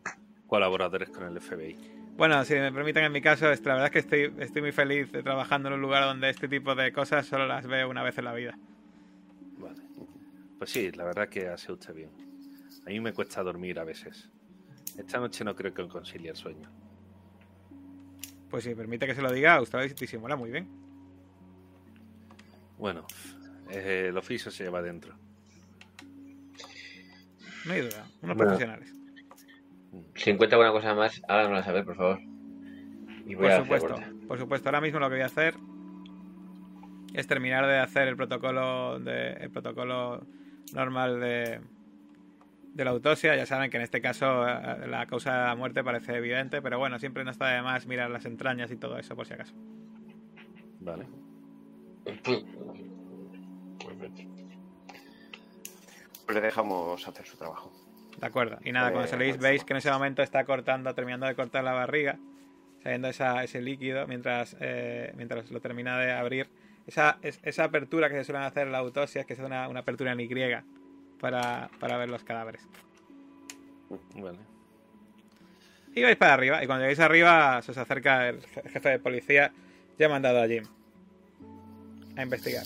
colaboradores con el FBI. Bueno, si me permiten en mi caso, la verdad es que estoy, estoy muy feliz de trabajando en un lugar donde este tipo de cosas solo las veo una vez en la vida. Pues sí, la verdad que hace usted bien. A mí me cuesta dormir a veces. Esta noche no creo que concilie el sueño. Pues si me permite que se lo diga, usted disimula muy bien. Bueno, eh, el oficio se lleva adentro. No hay duda, unos Bueno. profesionales. Si encuentra alguna cosa más, háganosla saber, por favor. Y voy Por a supuesto, por supuesto. Ahora mismo lo que voy a hacer es terminar de hacer el protocolo de, el protocolo normal de, de la autopsia. Ya saben que en este caso eh, la causa de la muerte parece evidente, pero bueno, siempre no está de más mirar las entrañas y todo eso por si acaso. Vale. Perfecto. Pues le dejamos hacer su trabajo. De acuerdo. Y nada, Eh, cuando salís buenísimo. veis que en ese momento está cortando, terminando de cortar la barriga, saliendo esa, ese líquido mientras, eh, mientras lo termina de abrir. Esa, es- esa apertura que se suelen hacer en la autopsia, que es una, una apertura en Y para, para ver los cadáveres. Vale. Y vais para arriba, y cuando llegáis arriba se os acerca el je- jefe de policía, ya ha mandado a Jim a investigar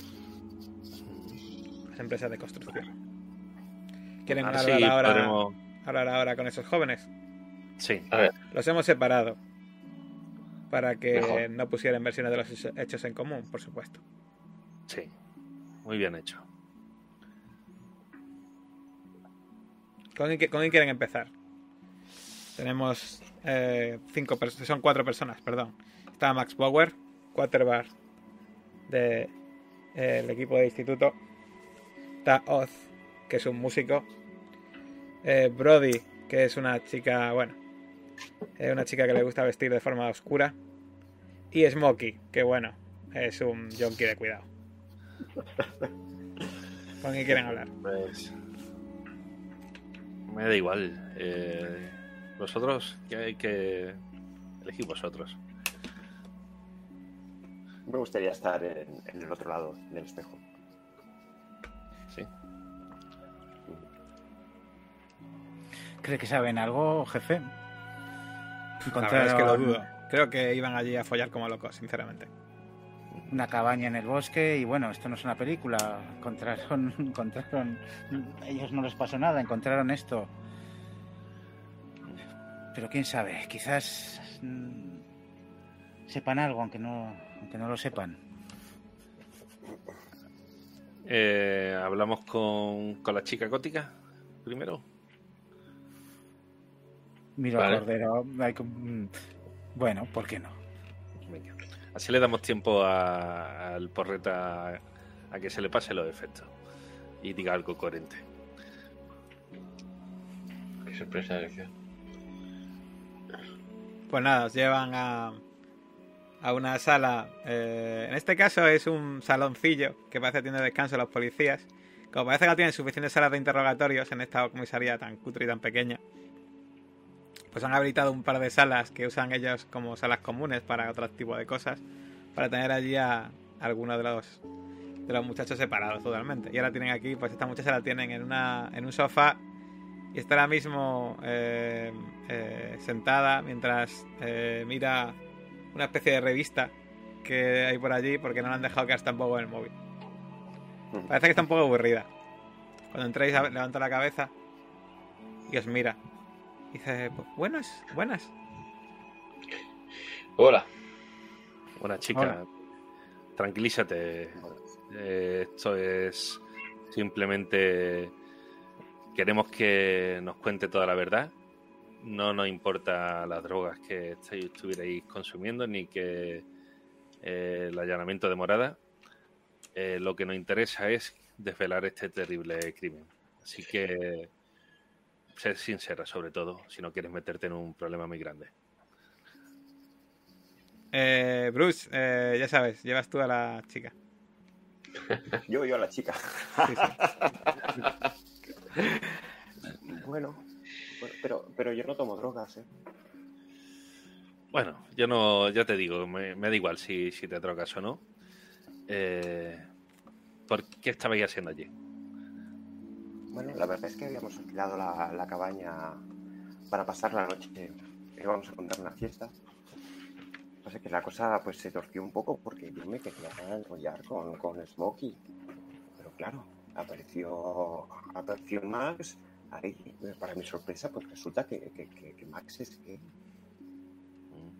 las empresas de construcción. ¿Quieren hablar, ahora, podremos... hablar ahora con esos jóvenes? Sí, Los hemos separado para que Mejor. no pusieran versiones de los hecho- hechos en común, por supuesto. sí. Muy bien hecho. ¿Con quién, con quieren empezar? Tenemos eh, cinco personas, son cuatro personas, perdón. Está Max Bauer, quarterback del equipo de instituto. Está Oz, que es un músico. Eh, Brody, que es una chica, bueno, es una chica que le gusta vestir de forma oscura. Y Smokey, que bueno, es un junkie de cuidado. ¿Con quién quieren hablar? Pues. Me da igual. Eh, vosotros, que hay que elegir vosotros. Me gustaría estar en, en el otro lado del espejo. Sí. ¿Cree que saben algo, jefe? La verdad es que lo Encontraron dudo. Creo que iban allí a follar como locos, sinceramente. una cabaña en el bosque y bueno, esto no es una película. Encontraron, encontraron, ellos no les pasó nada, encontraron esto. Pero quién sabe, quizás mm, sepan algo, aunque no, aunque no lo sepan. Eh, Hablamos con, con la chica gótica primero. Miro Vale. a Cordero. Bueno, ¿por qué no? Así le damos tiempo a- al porreta a, que se le pase los efectos y diga algo coherente. Qué sorpresa de. Pues nada, os llevan a, a una sala. eh, en este caso es un saloncillo que parece que tiene descanso a los policías. Como parece que no tienen suficientes salas de interrogatorios en esta comisaría tan cutre y tan pequeña, pues han habilitado un par de salas que usan ellos como salas comunes para otro tipo de cosas, para tener allí a algunos de los de los muchachos separados totalmente. Y ahora tienen aquí, pues esta muchacha la tienen en una en un sofá y está ahora mismo eh, eh, sentada mientras eh, mira una especie de revista que hay por allí porque no la han dejado quedar tampoco en el móvil. Parece que está un poco aburrida. Cuando entréis, levanta la cabeza y os mira. Y dice, "Pues, buenas, buenas. Hola. Buena chica, Hola. tranquilízate. Eh, esto es simplemente queremos que nos cuente toda la verdad. No nos importa las drogas que estuvierais consumiendo ni que eh, el allanamiento de morada. Eh, lo que nos interesa es desvelar este terrible crimen. Así que ser sincera sobre todo, si no quieres meterte en un problema muy grande. Eh, Bruce, eh, ya sabes, llevas tú a la chica. Yo, yo a la chica. Sí, sí. Bueno, Bueno, pero, pero yo no tomo drogas, ¿eh? Bueno, yo no, ya te digo, me, me da igual si, si te drogas o no. Eh, ¿Por qué estabais haciendo allí? Bueno, la verdad es que habíamos alquilado la, la cabaña para pasar la noche. Íbamos a contar una fiesta. Pasa que la cosa pues se torció un poco porque yo me quería enrollar con, con Smokey. Pero claro, apareció, apareció Max. Ahí, para mi sorpresa, pues resulta que, que, que- que Max es que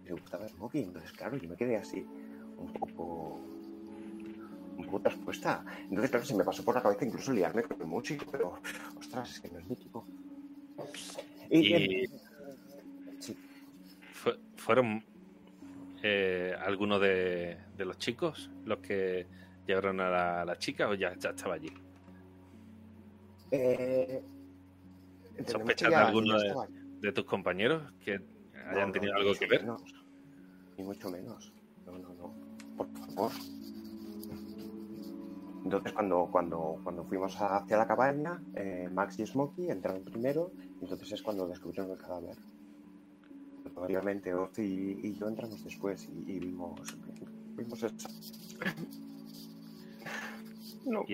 le gustaba Smokey. Entonces, claro, yo me quedé así un poco un poco traspuesta. Entonces, claro, se me pasó por la cabeza incluso liarme con el Mochi, pero ostras, es que no es mi tipo. Y, Y- sí, Fue- ¿Fueron eh, algunos de, de los chicos los que llevaron a la, a la chica o ya, ya estaba allí? eh, ¿Sospechas de alguno de- estaba- ¿De tus compañeros que hayan No, tenido ni algo que ver? menos. Ni mucho menos. No, no, no. Por favor. Entonces, cuando, cuando, cuando fuimos hacia la cabaña, eh, Max y Smokey entraron primero, entonces es cuando descubrieron el cadáver. Obviamente, Oz y, y yo entramos después y, y vimos, vimos eso. No,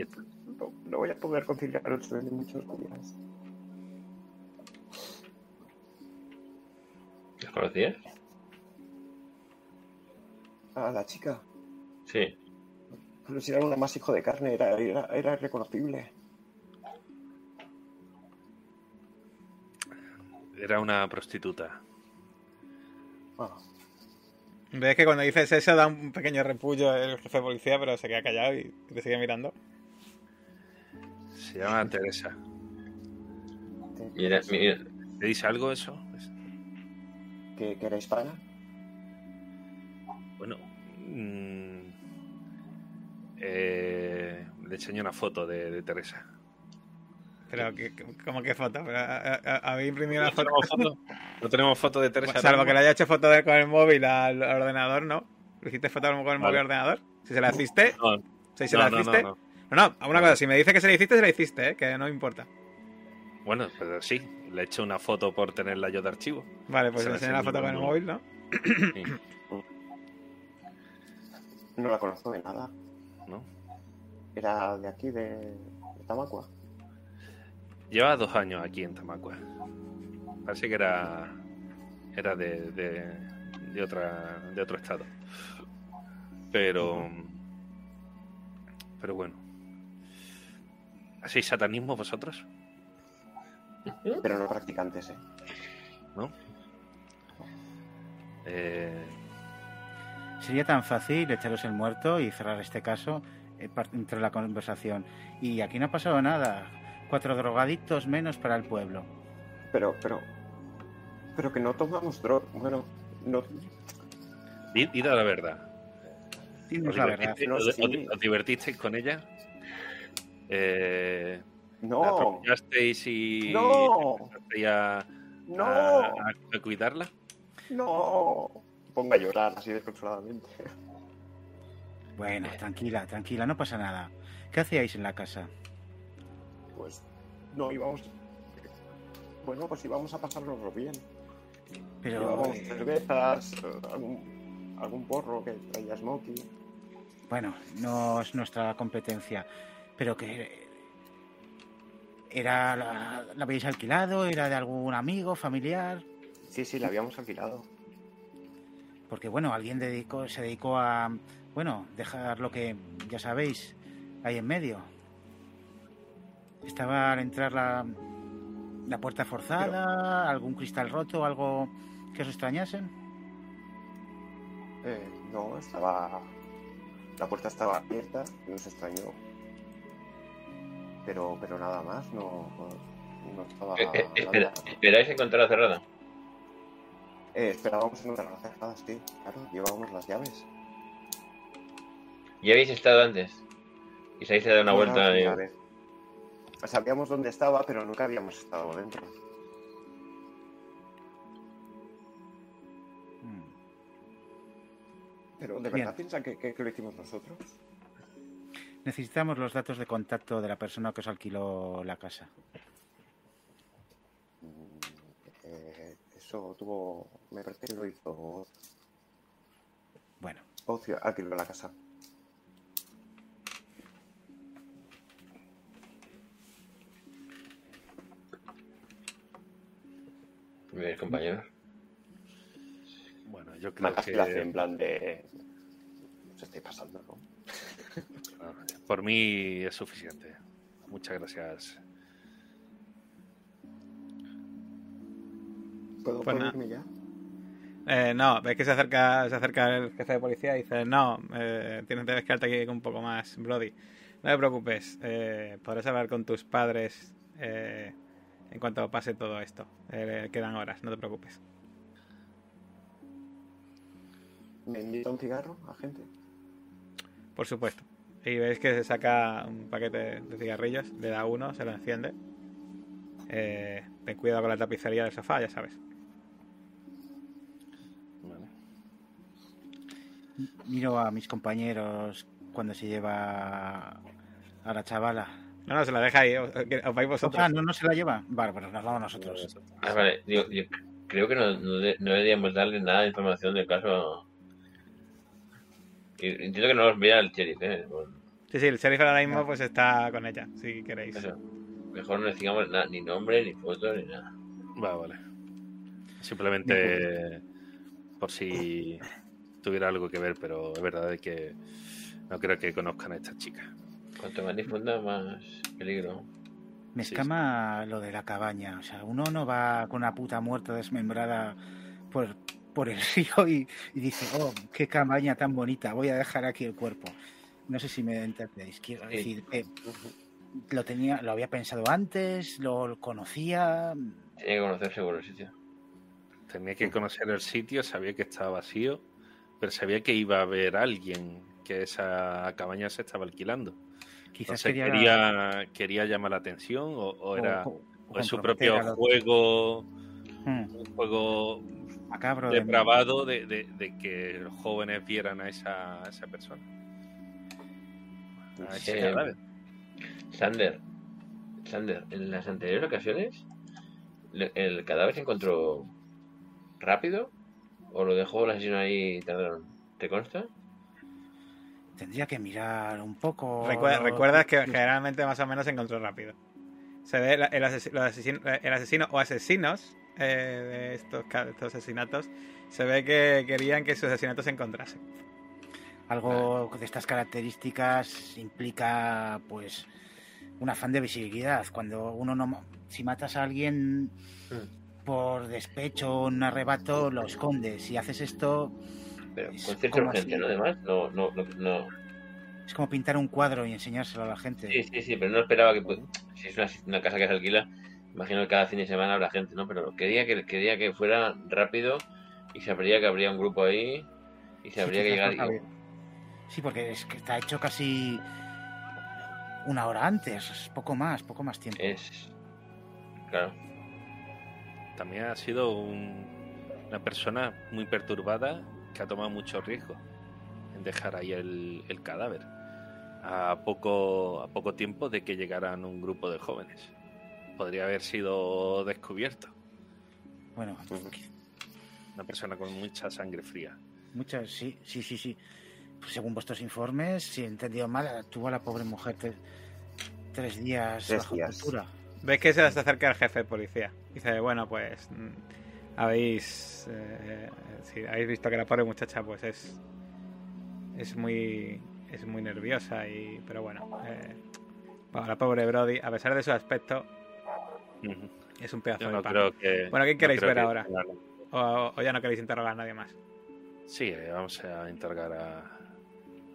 no, no voy a poder conciliar el sueño muchos días. ¿Los conocías? A la chica, Sí. Pero si era una más hijo de carne, era, era, era irreconocible. Era una prostituta. Ah, Ves que cuando dices eso da un pequeño repullo el jefe de policía, pero se queda callado y te sigue mirando. Se llama Teresa. te- Mira, mira, ¿Te dice algo eso? Es- ¿Que, que era hispana? Bueno, mm, eh, le enseño una foto de, de Teresa. Pero, ¿cómo que foto? Pero, ¿Habéis imprimido una ¿No foto? tenemos foto? ¿No tenemos foto de Teresa? Pues, salvo que le haya hecho foto de- con el móvil al, al ordenador, ¿no? ¿Le hiciste foto con el móvil Vale. al ordenador? Si se la hiciste, mismo? si se No, la no, no, hiciste. no, No, no, una cosa, si me dice que se la hiciste, se la hiciste, ¿eh? Que no importa. Bueno, pues sí, le he hecho una foto por tenerla yo de archivo. Vale, pues Se le la enseñé la foto con el móvil, ¿no? Sí, No la conozco de nada. ¿No? Era de aquí, de, de Tamacua. Lleva dos años aquí en Tamacua. Parece que era era de, de, de otra de otro estado. Pero pero bueno. ¿Hacéis satanismo vosotros? Pero no practicantes, ¿eh? ¿No? Eh, Sería tan fácil echaros el muerto y cerrar este caso eh, entre la conversación. Y aquí no ha pasado nada. Cuatro drogadictos menos para el pueblo. Pero, pero... Pero que no tomamos droga. Bueno, no... id, id a la verdad. Dinos ¿Os la verdad. divertisteis, No, os- sí. os- os divertisteis con ella? Eh, ¿La No, apropiasteis y no, empezasteis a, a- no, a- a cuidarla? no. Ponga a llorar así desconsoladamente. Bueno, tranquila, tranquila, no pasa nada. ¿Qué hacíais en la casa? Pues no íbamos... Bueno, pues íbamos a pasárnoslo bien. Pero Llevábamos cervezas, algún, algún porro que traía Smokey. bueno, no es nuestra competencia. Pero que era la, la habéis alquilado, era de algún amigo, familiar. Sí, sí, la habíamos alquilado. Porque bueno, alguien dedicó, se dedicó a bueno, dejar lo que ya sabéis ahí en medio. Estaba al entrar la, la puerta forzada, algún cristal roto, algo que os extrañasen. Eh, no, estaba. La puerta estaba abierta, nos extrañó. Pero, pero nada más, no, no, no estaba. Eh, eh, espera. ¿Esperáis encontrarla cerrada? Eh, esperábamos encontrar las cerradas, sí, claro, llevábamos las llaves. ¿Ya habéis estado antes? Y se habéis dado una No, vuelta. no, vez. Sabíamos dónde estaba, pero nunca habíamos estado dentro. Mm. Pero, ¿de Bien. verdad piensan que, que- que lo hicimos nosotros? Necesitamos los datos de contacto de la persona que os alquiló la casa. Eso tuvo. Me parece que lo hizo Bueno, Ocio, alquiló la casa. Mis compañeros. Bueno, yo creo Matas que... en plan de. Se estáis pasando, ¿no? por mí es suficiente. Muchas gracias. ¿Puedo Pues ponerme ya? Eh, no, ves que se acerca, se acerca el jefe de policía y dice, no, eh, tienes debes quedarte aquí un poco más, Brody. No te preocupes, eh, podrás hablar con tus padres en cuanto pase todo esto. Quedan horas, no te preocupes. ¿Me invita un cigarro, agente? Por supuesto. Y veis que se saca un paquete de cigarrillos, le da uno, se lo enciende. Eh, ten cuidado con la tapicería del sofá, ya sabes. Vale. Miro a mis compañeros cuando se lleva a la chavala. No, no, se la deja ahí, os, os vais vosotros. Ah, no, no se la lleva. Vale, pues nos vamos nosotros. Ah, vale. Digo, yo creo que no, no, de- no deberíamos darle nada de información del caso. Y- Entiendo que no los vea el sheriff, ¿eh? Bueno, Sí, sí, el sheriff ahora mismo pues está con ella, si queréis. eso. Mejor no decimos nada, ni nombre, ni foto, ni nada. Va, vale. Simplemente por si tuviera algo que ver, pero es verdad de que no creo que conozcan a esta chica. Cuanto más difunda, más peligro. Me Sí, escama lo de la cabaña. O sea, uno no va con una puta muerta desmembrada por, por el río y, y dice, oh, qué cabaña tan bonita, voy a dejar aquí el cuerpo. No sé si me entendéis. Quiero Sí. decir, eh, lo tenía, lo había pensado antes, lo conocía. Tiene que conocer seguro el sitio. Tenía que conocer el sitio, sabía que estaba vacío, pero sabía que iba a haber alguien, que esa cabaña se estaba alquilando. Quizás Entonces quería, quería, quería llamar la atención o, o era o- o es su propio juego, Hmm, un juego macabro de- depravado de, de- de que los jóvenes vieran a esa, a esa persona. A ese Sí. cadáver. Sander, Sander, en las anteriores ocasiones, ¿el cadáver se encontró rápido? ¿O lo dejó el asesino ahí y tardaron? ¿Te consta? Tendría que mirar un poco. Recuerda- recuerdas que generalmente más o menos se encontró rápido. Se ve el, asesino, el asesino o asesinos eh, de estos, estos asesinatos, se ve que querían que sus asesinatos se encontrasen. Algo de estas características implica, pues, un afán de visibilidad. Cuando uno no. Si matas a alguien por despecho o un arrebato, lo escondes. Si haces esto, Pero Es con cierta urgencia, así. ¿no? Además, no, no, no, es como pintar un cuadro y enseñárselo a la gente. Sí, sí, sí, pero no esperaba que... pu- Si es una, una casa que se alquila, imagino que cada fin de semana habrá gente, ¿no? Pero quería que, quería que fuera rápido y sabría que habría un grupo ahí y Sí, sabría que llegar... Sí, porque es que está hecho casi una hora antes, poco más, poco más tiempo. Es... Claro. También ha sido un- una persona muy perturbada que ha tomado mucho riesgo en dejar ahí el, el cadáver a poco, a poco tiempo de que llegaran un grupo de jóvenes. Podría haber sido descubierto. Bueno, Una persona con mucha sangre fría. muchas, sí, sí, sí, sí. Pues según vuestros informes, si he entendido mal, tuvo a la pobre mujer tre- tres días Tres bajo días. tortura. Ves que se les acerca el jefe de policía. Dice, bueno, pues mm, habéis, eh, sí, habéis visto que la pobre muchacha pues es es muy es muy nerviosa y pero bueno, eh, bueno, la pobre Brody a pesar de su aspecto es un pedazo de pan. que. Bueno, ¿qué no queréis ver que ahora? o ya no queréis interrogar a nadie más. Sí, eh, vamos a interrogar a,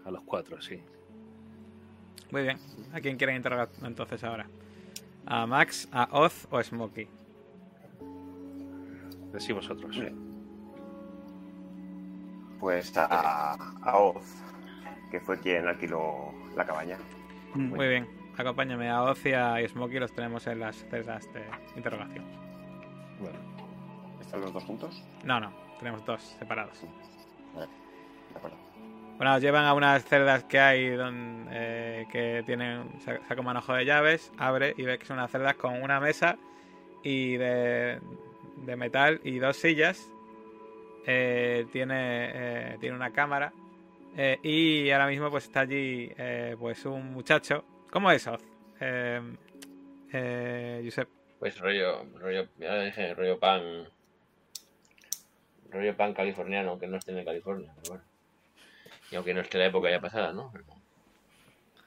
a los cuatro, sí. Muy bien. ¿A quién quieren interrogar entonces ahora? ¿A Max, a Oz o a Smokey? Decí vosotros. Pues a, a Oz, que fue quien alquiló la cabaña. Mm, Muy bien. Acompáñame a Oz y a Smokey, los tenemos en las celdas de interrogación. Bueno, ¿Están los dos juntos? No, no, tenemos dos separados. Vale, de acuerdo. Bueno, llevan a unas celdas que hay donde, eh, que tienen, sa- saca un manojo de llaves, abre y ve que son unas celdas con una mesa y de, de metal y dos sillas. Eh, tiene, eh, tiene una cámara. eh, y ahora mismo pues está allí eh, pues un muchacho. ¿Cómo es, Oz? Eh, eh, Josep. Pues rollo, rollo, ya dije, rollo pan. Rollo pan californiano, que no esté en California, pero bueno. Y aunque no esté la época ya pasada, ¿no?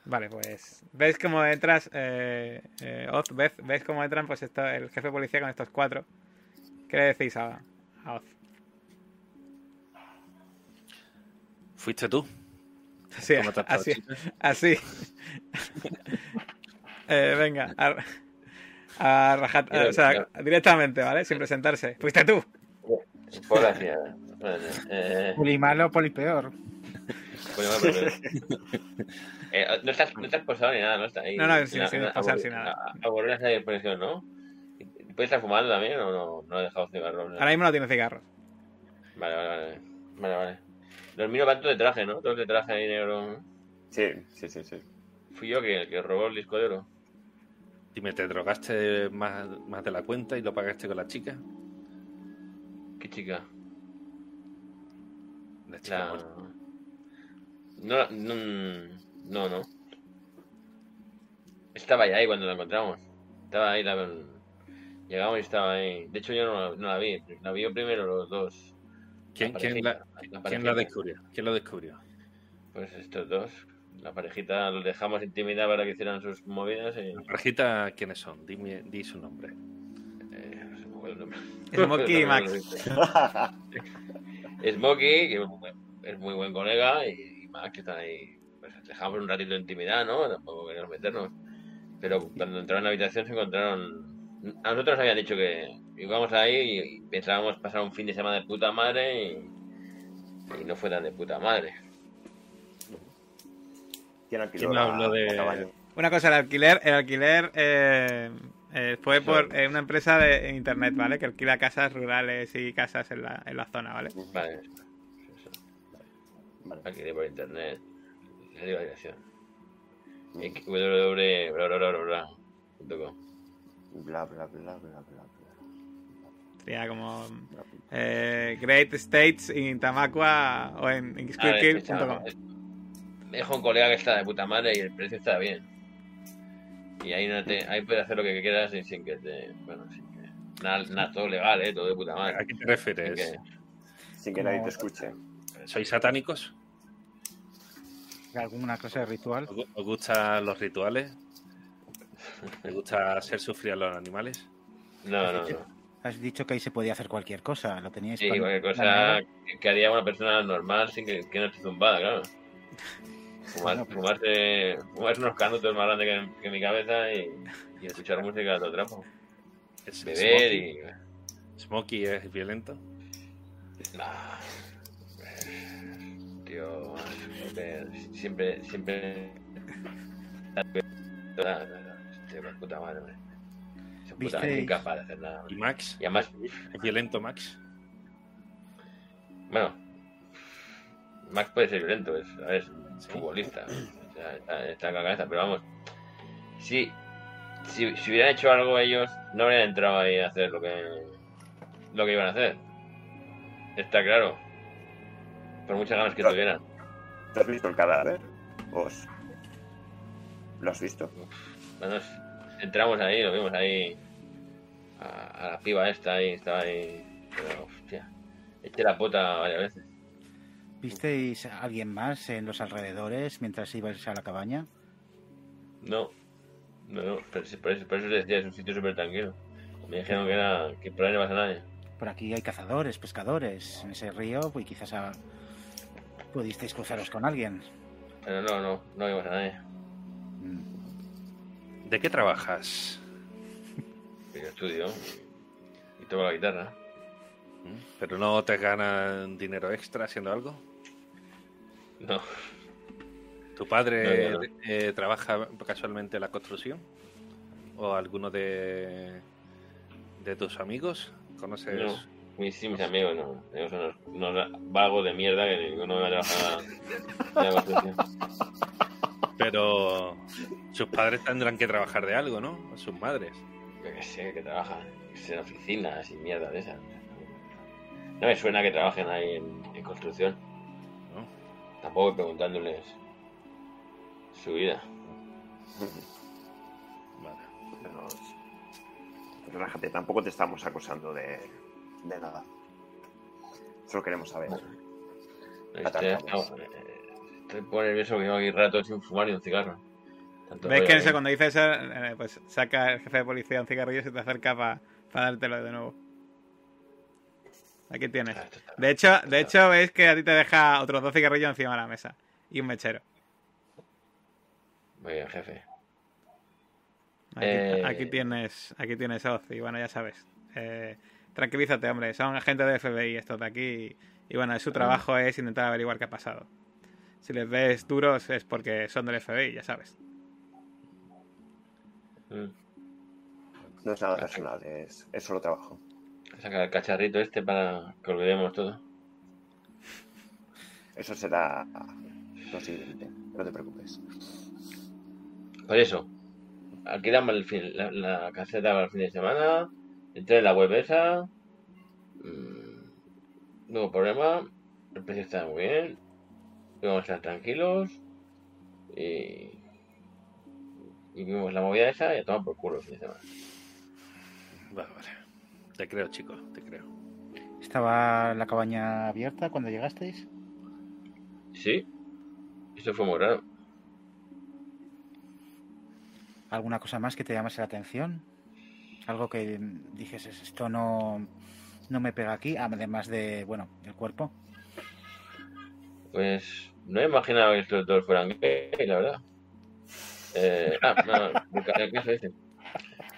Vale, pues ves cómo entras, Oz, ves, ves cómo entran pues esto, el jefe de policía con estos cuatro. ¿Qué le decís a, a Oz? ¿Fuiste tú? Sí, ¿Cómo te has así, así. Eh, venga, a, a rajar- o sea, directamente, ¿vale? Sin presentarse. Fuiste tú. Pues gracias. Gracias. Eh, Poli malo, poli peor. pues bueno, pues, eh, no estás, no estás posado ni nada, ¿no? Está ahí. No, no, sin- Na- sin na- posar, aburri- sin nada. a- Aburridas en posición, ¿no? ¿Y ¿Puedes estar fumando también o no? No he dejado cigarro. ¿no? Ahora mismo no tiene cigarros. Vale, vale, vale. Vale, vale. Los míos van todos de traje, ¿no? Todos de traje ahí negro. Sí, sí, sí, sí. Fui yo que, el que robó el disco de oro. Dime, ¿te drogaste más, más de la cuenta y lo pagaste con la chica? ¿Qué chica? La chica La... muerta. No, no, no, no. Estaba ya ahí cuando la encontramos. Estaba ahí, la... llegamos y estaba ahí. De hecho, yo no, la- no la vi. La vi primero los dos. ¿Quién, La quién, parejita, la, la quién la descubrió? ¿Quién lo descubrió? Pues estos dos. La parejita los dejamos intimidar para que hicieran sus movidas y. La parejita, ¿quiénes son? Dime, di su nombre. Eh, no se me acuerda el nombre. Smokey y Max. Smokey, que es muy buen colega, y, y Max, que están ahí. Pues dejamos un ratito de intimidad, ¿no? Tampoco queríamos meternos. Pero cuando entraron en la habitación se encontraron. A nosotros nos habían dicho que íbamos ahí y, pensábamos pasar un fin de semana de puta madre y, y no fue tan de puta madre. ¿Quién alquiló ¿Quién la- habló de-? Una cosa, el alquiler, el alquiler eh, eh, fue por eh, una empresa de internet, ¿vale? Que alquila casas rurales y casas en la, en la zona, ¿vale? Vale, eso. Vale. Alquilé por internet. La dirección. www.com. Bla, bla, bla, bla, bla, bla. Sería como eh, Great States in Tamacua o en, en Me dijo un colega que está de puta madre y el precio está bien. Y ahí no te, ahí puedes hacer lo que quieras y sin que te. Bueno, sin que. Nada, nada, todo legal, ¿eh? Todo de puta ¿A madre. qué te Sin refieres? que- Sin que nadie te escuche. ¿Sois satánicos? ¿Alguna cosa de ritual? ¿Os gu- ¿Os gustan los rituales? ¿Os gusta hacer sufrir a los animales? No, no, no. Has dicho que ahí se podía hacer cualquier cosa. Lo teníais Sí, cualquier cosa que- haría una persona normal sin que, que no esté zumbada, claro. Fumar, Bueno, pues- fumarse, fumarse unos canutos más grandes que, que mi cabeza y, y escuchar música todo trapo. ¿Es Beber Smokey? y. ¿Smokey es violento? Nah. Tío, joder, siempre, siempre. Tío, qué puta madre, hombre. Esa puta, incapaz de hacer nada. hombre. ¿Y Max? Y además, ¿Es violento Max? bueno, Max puede ser violento, es, es Sí. futbolista. o sea, está, está en la cabeza, pero vamos. Si, si, si hubieran hecho algo ellos, no habrían entrado ahí a hacer lo que, lo que iban a hacer. Está claro. Por muchas ganas que Claro. tuvieran. ¿Tú has visto el cadáver? ¿Os... ¿Lo has visto? Bueno, entramos ahí, lo vimos ahí. A, a la piba esta ahí, estaba ahí. Pero, hostia. Eché la puta varias veces. ¿Visteis a alguien más en los alrededores mientras ibais a la cabaña? No. No, no. Por, eso, por eso les decía, es un sitio súper tranquilo. Me dijeron que era. que por ahí no pasa nadie. Por aquí hay cazadores, pescadores. En ese río, pues quizás a- pudisteis cruzaros con alguien. Pero no, no, no vimos a nadie. ¿De qué trabajas? Yo estudio y toco la guitarra. ¿Pero no te ganan dinero extra haciendo algo? No, ¿Tu padre No, no, eh, trabaja casualmente en la construcción? ¿O alguno de, de tus amigos? ¿Conoces? no. Mis, sí, mis amigos no. Ellos son unos, unos vagos de mierda que ninguno va a trabajar en la construcción. Pero sus padres tendrán que trabajar de algo, ¿no? Sus madres. Yo que sé, que trabajan. que sean oficinas y mierda de esas. No me suena que trabajen ahí en, en construcción. ¿no? Tampoco preguntándoles su vida. Vale. Pero, relájate, tampoco te estamos acusando de, de nada. Solo queremos saber. No, un poco nervioso que llevo aquí rato sin fumar ni un cigarro. Tanto ¿Ves que eso, cuando dices eso, eh, pues saca el jefe de policía un cigarrillo y se te acerca para dártelo de nuevo? Aquí tienes. Ah, De hecho, de hecho, veis que a ti te deja otros dos cigarrillos encima de la mesa. Y un mechero. Muy bien, jefe. Aquí, Eh. aquí tienes, aquí tienes Oz, y bueno, ya sabes. Eh, tranquilízate, hombre, son agentes de FBI estos de aquí. Y, y bueno, su trabajo es intentar averiguar qué ha pasado. Si les ves duros es porque son del FBI, ya sabes. Mm. No es nada personal, es, es solo trabajo. Saca el cacharrito este para que olvidemos todo. Eso será lo siguiente. No te preocupes. Por eso, alquilamos el fin- la, la caseta para el fin de semana, entré en la web esa, mm, no hubo problema, el precio estaba muy bien, íbamos a estar tranquilos y, y vimos la movida esa y a tomar por culo el fin de semana. Vale, vale. Te creo, chico, te creo. ¿Estaba la cabaña abierta cuando llegasteis? Sí, eso fue muy raro. ¿Alguna cosa más que te llamase la atención? Algo que dijes, esto no, no me pega aquí, además de, bueno, del cuerpo. Pues no imaginaba que estos dos fueran gay, la verdad. Eh, ah, no, el caso este.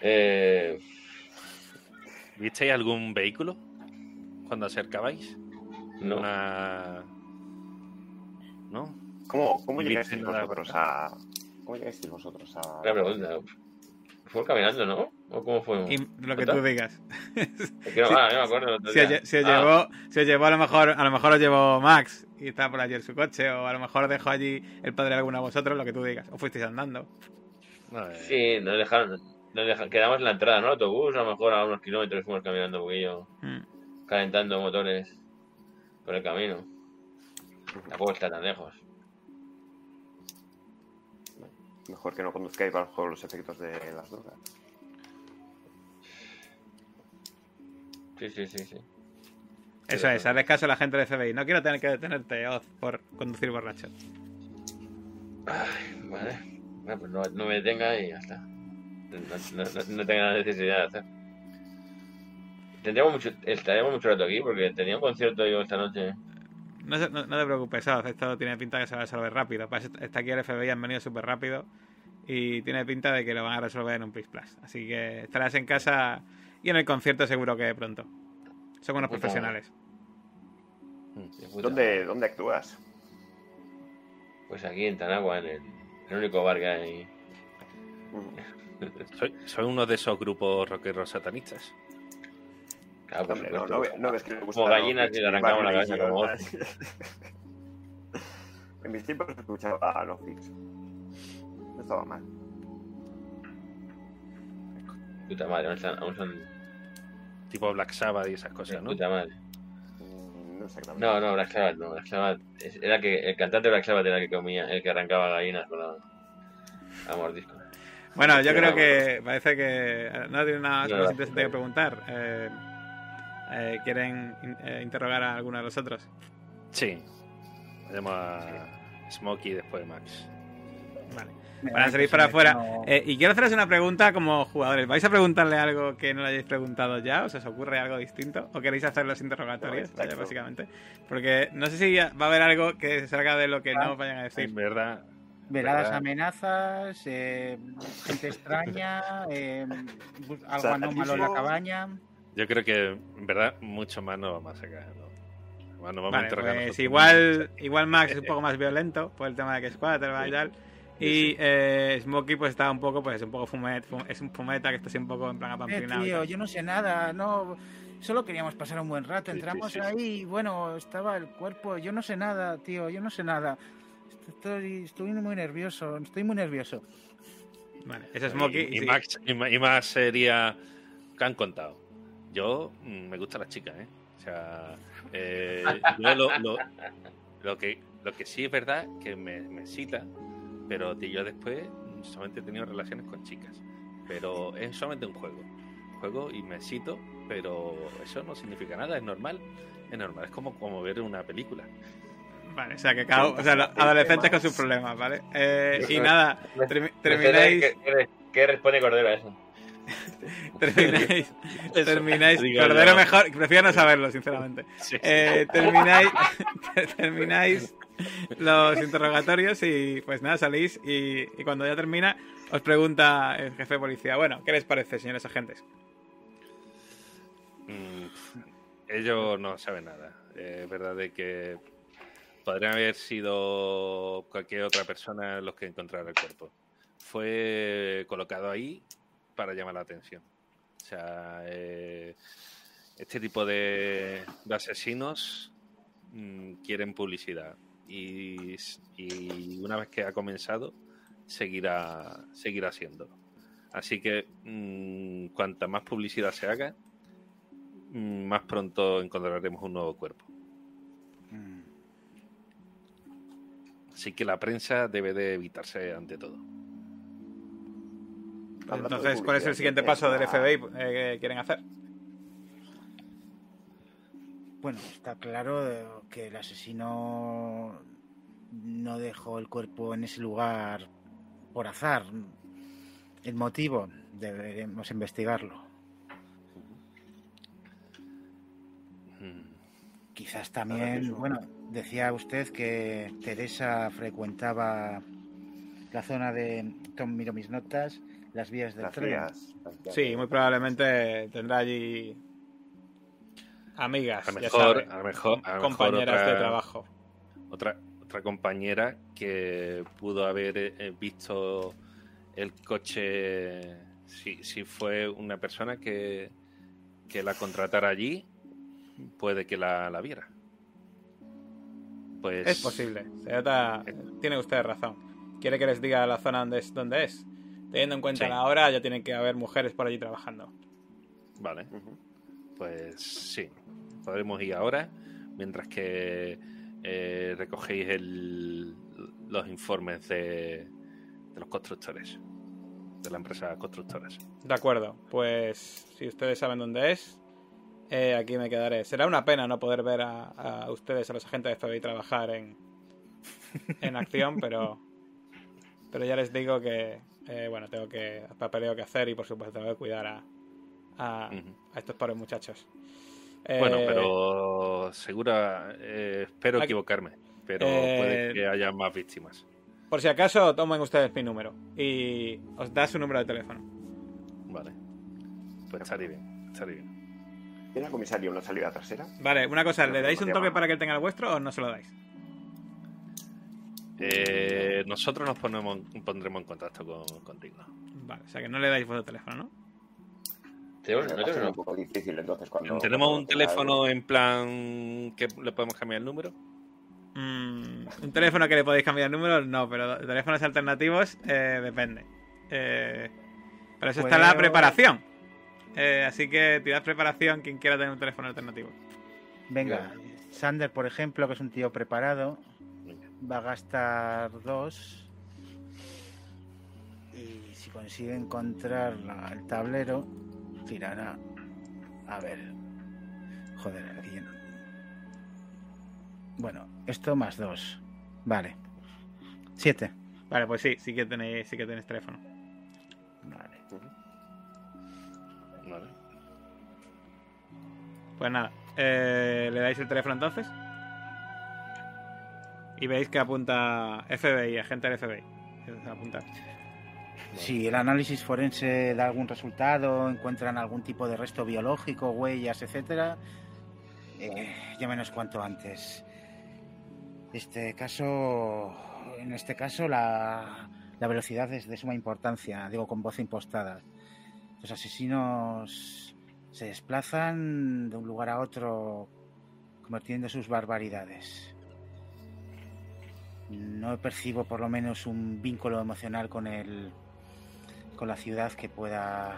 Eh, ¿Visteis algún vehículo cuando acercabais? no. Una... ¿No? ¿Cómo, cómo llegasteis vosotros a. ¿Cómo llegasteis vosotros a.? Una pregunta. ¿Fue caminando, no? ¿O cómo fue? Y lo que tú digas. Es que no, ah, no me acuerdo. lle- si os Ah, llevó, si os llevó a lo mejor, a lo mejor os llevó Max y está por allí en su coche, o a lo mejor dejó allí el padre de alguno de vosotros, lo que tú digas. O fuisteis andando. Sí, nos dejaron. Nos dejaron, quedamos en la entrada, ¿no? Autobús, a lo mejor a unos kilómetros fuimos caminando un poquillo, Mm. calentando motores por el camino. Tampoco está tan lejos. Mejor que no conduzcáis bajo los efectos de las drogas. Sí, sí, sí, sí. Eso es, hazle caso a la gente de FBI. No quiero tener que detenerte, Oz, por conducir borracho. Ay, vale. Bueno, pues no, no me detenga y ya está. No, no, no- tenga la necesidad de hacer. Tendríamos mucho, estaremos mucho rato aquí porque tenía un concierto yo esta noche. No, se- no- no te preocupes, Oz, esto tiene pinta que se va a resolver rápido. Está aquí el FBI, han venido súper rápido y tiene pinta de que lo van a resolver en un Pix Plus. Así que estarás en casa y en el concierto seguro que pronto. Son unos Puta profesionales. ¿Dónde, ¿Dónde actúas? Pues aquí en Tanagua, en el, el único bar que hay. Mm. soy, soy uno de esos grupos rockeros satanistas. Claro, por Hombre, no, supuesto. no, ve- no ves que le gusta Como gallinas y le arrancamos la cabeza como. En mis tiempos escuchaba a Nofix. No estaba mal. Puta madre, aún son, aún son Tipo Black Sabbath y esas de cosas, ¿no? puta madre. Mm, No exactamente. No, no, Black Sabbath, no. Black Sabbath era que el cantante de Black Sabbath era el que comía, el que arrancaba gallinas con la, a mordisco. Bueno, yo creo que parece que no tiene nada más no, interesante que preguntar. Eh, eh, ¿Quieren in- eh, interrogar a alguno de los otros? Sí. Vayamos a Smokey y después Max. Vale. Van a salir para afuera. no- Eh, y quiero haceros una pregunta como jugadores. ¿Vais a preguntarle algo que no le hayáis preguntado ya? ¿O se os ocurre algo distinto? ¿O queréis hacer los interrogatorios? No, Vaya, exacto. básicamente. Porque no sé si va a haber algo que se salga de lo que no os vayan a decir. En verdad, Veladas ¿verdad? amenazas, eh, gente extraña, eh, algo anómalo en la cabaña. yo creo que en verdad mucho más no vamos a sacar. ¿no? Nos vamos a Vale, interrogar pues igual, igual Max es un poco más violento por el tema de que es Squatter ¿vale? y tal. Y eh, Smokey pues está un poco, pues es un poco fumet, fu- es un fumeta que está así un poco en plan Eh, apamplinado. y tío, yo no sé nada, no. Solo queríamos pasar un buen rato. Entramos sí, sí. ahí y bueno, estaba el cuerpo. Yo no sé nada, tío, yo no sé nada. Estoy, estoy muy nervioso, estoy muy nervioso. Vale, ese es Smokey. Y, y sí. Max, y, y Max sería. ¿Qué han contado? yo mm, me gustan las chicas, ¿eh? O sea, eh, yo lo, lo, lo que, lo que sí es verdad que me, me cita, pero yo después solamente he tenido relaciones con chicas. Pero es solamente un juego. Juego y me cito, pero eso no significa nada, es normal. Es normal, es como, como ver una película. Vale, o sea, que cada, o sea, los adolescentes con sus problemas, ¿vale? Eh, y nada, termináis, ¿Qué, responde Cordero a eso? termináis, termináis, Cordero mejor, prefiero no saberlo, sinceramente. Eh, termináis, termináis los interrogatorios y pues nada, salís y, cuando ya termina os pregunta el jefe de policía, bueno, ¿qué les parece, señores agentes? Mm, ellos no saben nada. Eh, Es verdad de que podrían haber sido cualquier otra persona los que encontrara el cuerpo. Fue colocado ahí para llamar la atención. O sea, eh, este tipo de, de asesinos mm, quieren publicidad y, y una vez que ha comenzado seguirá, seguirá haciéndolo. Así que mm, cuanta más publicidad se haga, mm, más pronto encontraremos un nuevo cuerpo. Mm, Así que la prensa debe de evitarse ante todo. Entonces, ¿cuál es el siguiente ¿qué paso del FBI eh, que quieren hacer? Bueno, está claro eh, que el asesino no dejó el cuerpo en ese lugar por azar. El motivo deberemos investigarlo. Mm, Quizás también, bueno, decía usted que Teresa frecuentaba la zona de, Tom, miro mis notas, las vías del Las tren. vías, las vías Sí, muy probablemente tendrá allí amigas, A lo ya mejor, sabe, a lo mejor, a lo mejor compañeras otra, de trabajo. Otra, otra compañera que pudo haber eh, visto el coche, si, si fue una persona que, que la contratara allí, puede que la, la viera. Pues Es posible. Se nota- tiene usted razón. Quiere que les diga la zona donde es. Donde es. Teniendo en cuenta Sí. la hora, ya tienen que haber mujeres por allí trabajando. Vale, pues sí, podremos ir ahora, mientras que eh, recogéis el- los informes de, de los constructores, de la empresa constructoras. De acuerdo. Pues si ustedes saben dónde es, eh, aquí me quedaré. Será una pena no poder ver a, a ustedes, a los agentes de FBI, trabajar en, en acción, pero, pero ya les digo que, eh, bueno, tengo que papeleo que hacer y por supuesto tengo que cuidar a, a estos pobres muchachos. Bueno, Eh, pero segura, eh, espero aquí- equivocarme, pero Eh, puede que haya más víctimas. Por si acaso, tomen ustedes mi número y os da su número de teléfono. Vale, pues estaría bien, estaría bien. ¿Tiene el comisario una salida trasera? Vale, una cosa, ¿le dais un toque para que él tenga el vuestro o no se lo dais? Eh, nosotros nos ponemos, pondremos en contacto con, contigo. Vale, o sea que no le dais vuestro teléfono, ¿no? No ser tenemos- un poco difícil entonces cuando... ¿Tenemos cuando un tenga teléfono en plan que le podemos cambiar el número? Mm, un teléfono que le podéis cambiar el número, no, pero teléfonos alternativos eh, depende. Eh, para eso está la preparación. Eh, así que tirad preparación quien quiera tener un teléfono alternativo. Venga, Sander, por ejemplo, que es un tío preparado, Venga. va a gastar dos. Y si consigue encontrar el tablero, tirará. A ver. Joder, aquí no- Bueno, esto más dos. Vale. Siete. Vale, pues sí, sí que tenéis, sí que tenéis teléfono. Vale. Vale. Pues nada, eh, le dais el teléfono entonces. Y veis que apunta FBI, agente del FBI. Apunta. Si el análisis forense da algún resultado, encuentran algún tipo de resto biológico, huellas, etcétera, eh, llámenos cuanto antes. Este caso, en este caso, la, la velocidad es de suma importancia, digo con voz impostada. Los asesinos se desplazan de un lugar a otro cometiendo sus barbaridades. No percibo por lo menos un vínculo emocional con el con la ciudad que pueda